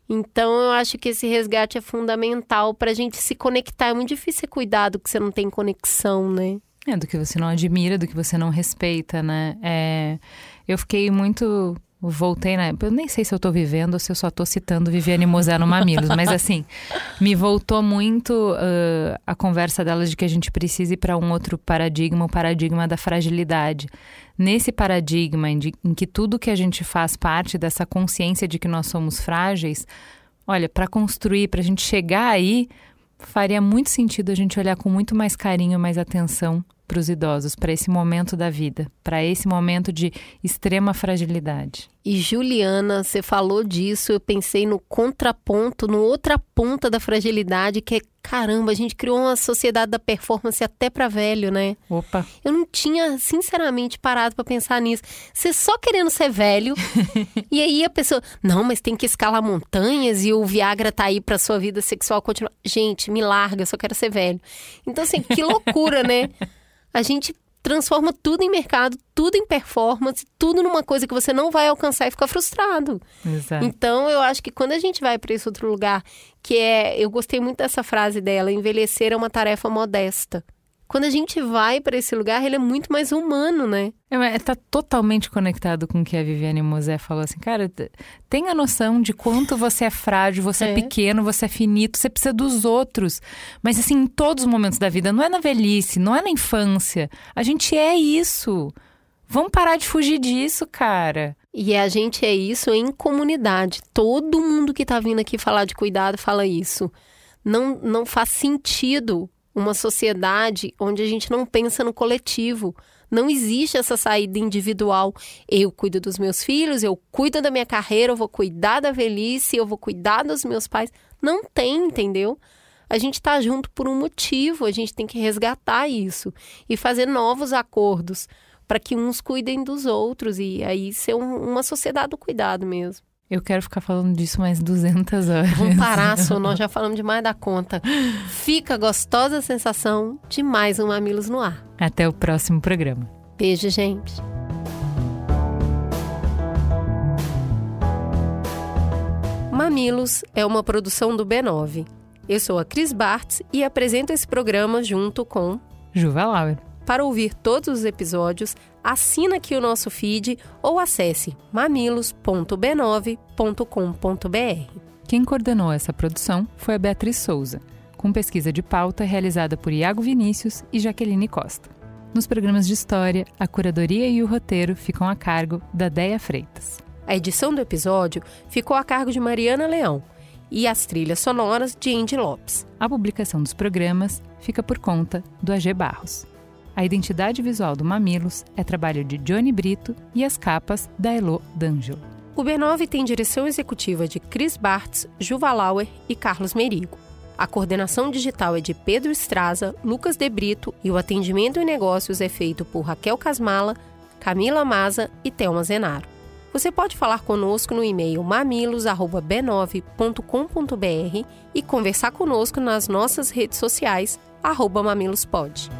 Então eu acho que esse resgate é fundamental para a gente se conectar. É muito difícil ser cuidado que você não tem conexão, né? É, do que você não admira, do que você não respeita, né? É, eu fiquei muito voltei na. Eu nem sei se eu tô vivendo ou se eu só tô citando Viviane Mosé no Mamilos, mas assim, me voltou muito uh, a conversa delas de que a gente precisa ir para um outro paradigma, o paradigma da fragilidade. Nesse paradigma em, de, em que tudo que a gente faz parte dessa consciência de que nós somos frágeis, olha, para construir, para a gente chegar aí, faria muito sentido a gente olhar com muito mais carinho, mais atenção para os idosos, para esse momento da vida, para esse momento de extrema fragilidade. E Juliana, você falou disso, eu pensei no contraponto, no outra ponta da fragilidade, que é caramba, a gente criou uma sociedade da performance até para velho, né? Opa. Eu não tinha, sinceramente, parado para pensar nisso. Você só querendo ser velho, [laughs] e aí a pessoa, não, mas tem que escalar montanhas e o Viagra tá aí para sua vida sexual continuar. Gente, me larga, eu só quero ser velho. Então assim, que loucura, né? [laughs] A gente transforma tudo em mercado, tudo em performance, tudo numa coisa que você não vai alcançar e fica frustrado. Exato. Então, eu acho que quando a gente vai para esse outro lugar, que é, eu gostei muito dessa frase dela, envelhecer é uma tarefa modesta. Quando a gente vai para esse lugar, ele é muito mais humano, né? É, tá totalmente conectado com o que a Viviane Mosé falou assim, cara, tenha noção de quanto você é frágil, você é. é. pequeno, você é finito, você precisa dos outros. Mas assim, em todos os momentos da vida, não é na velhice, não é na infância. A gente é isso. Vamos parar de fugir disso, cara. E a gente é isso em comunidade. Todo mundo que tá vindo aqui falar de cuidado fala isso. Não, não faz sentido uma sociedade onde a gente não pensa no coletivo. Não existe essa saída individual. Eu cuido dos meus filhos, eu cuido da minha carreira, eu vou cuidar da velhice, eu vou cuidar dos meus pais. Não tem, entendeu? A gente está junto por um motivo, a gente tem que resgatar isso e fazer novos acordos para que uns cuidem dos outros e aí ser um, uma sociedade do cuidado mesmo. Eu quero ficar falando disso mais 200 horas. Vamos parar, [laughs] Sô, nós já falamos demais da conta. Fica gostosa a sensação de mais um Mamilos no Ar. Até o próximo programa. Beijo, gente. Mamilos é uma produção do B9. Eu sou a Cris Bartz e apresento esse programa junto com Juva Lauer. Para ouvir todos os episódios, assina aqui o nosso feed ou acesse mamilos.b9.com.br. Quem coordenou essa produção foi a Beatriz Souza, com pesquisa de pauta realizada por Iago Vinícius e Jaqueline Costa. Nos programas de história, a curadoria e o roteiro ficam a cargo da Deia Freitas. A edição do episódio ficou a cargo de Mariana Leão e as trilhas sonoras de Andy Lopes. A publicação dos programas fica por conta do AG Barros. A identidade visual do Mamilos é trabalho de Johnny Brito e as capas da Elo D'Angelo. O B9 tem direção executiva de Chris Bartz, Juva Lauer e Carlos Merigo. A coordenação digital é de Pedro Estraza, Lucas De Brito e o atendimento em negócios é feito por Raquel Casmala, Camila Maza e Thelma Zenaro. Você pode falar conosco no e-mail mamilos.b9.com.br e conversar conosco nas nossas redes sociais, mamilospod.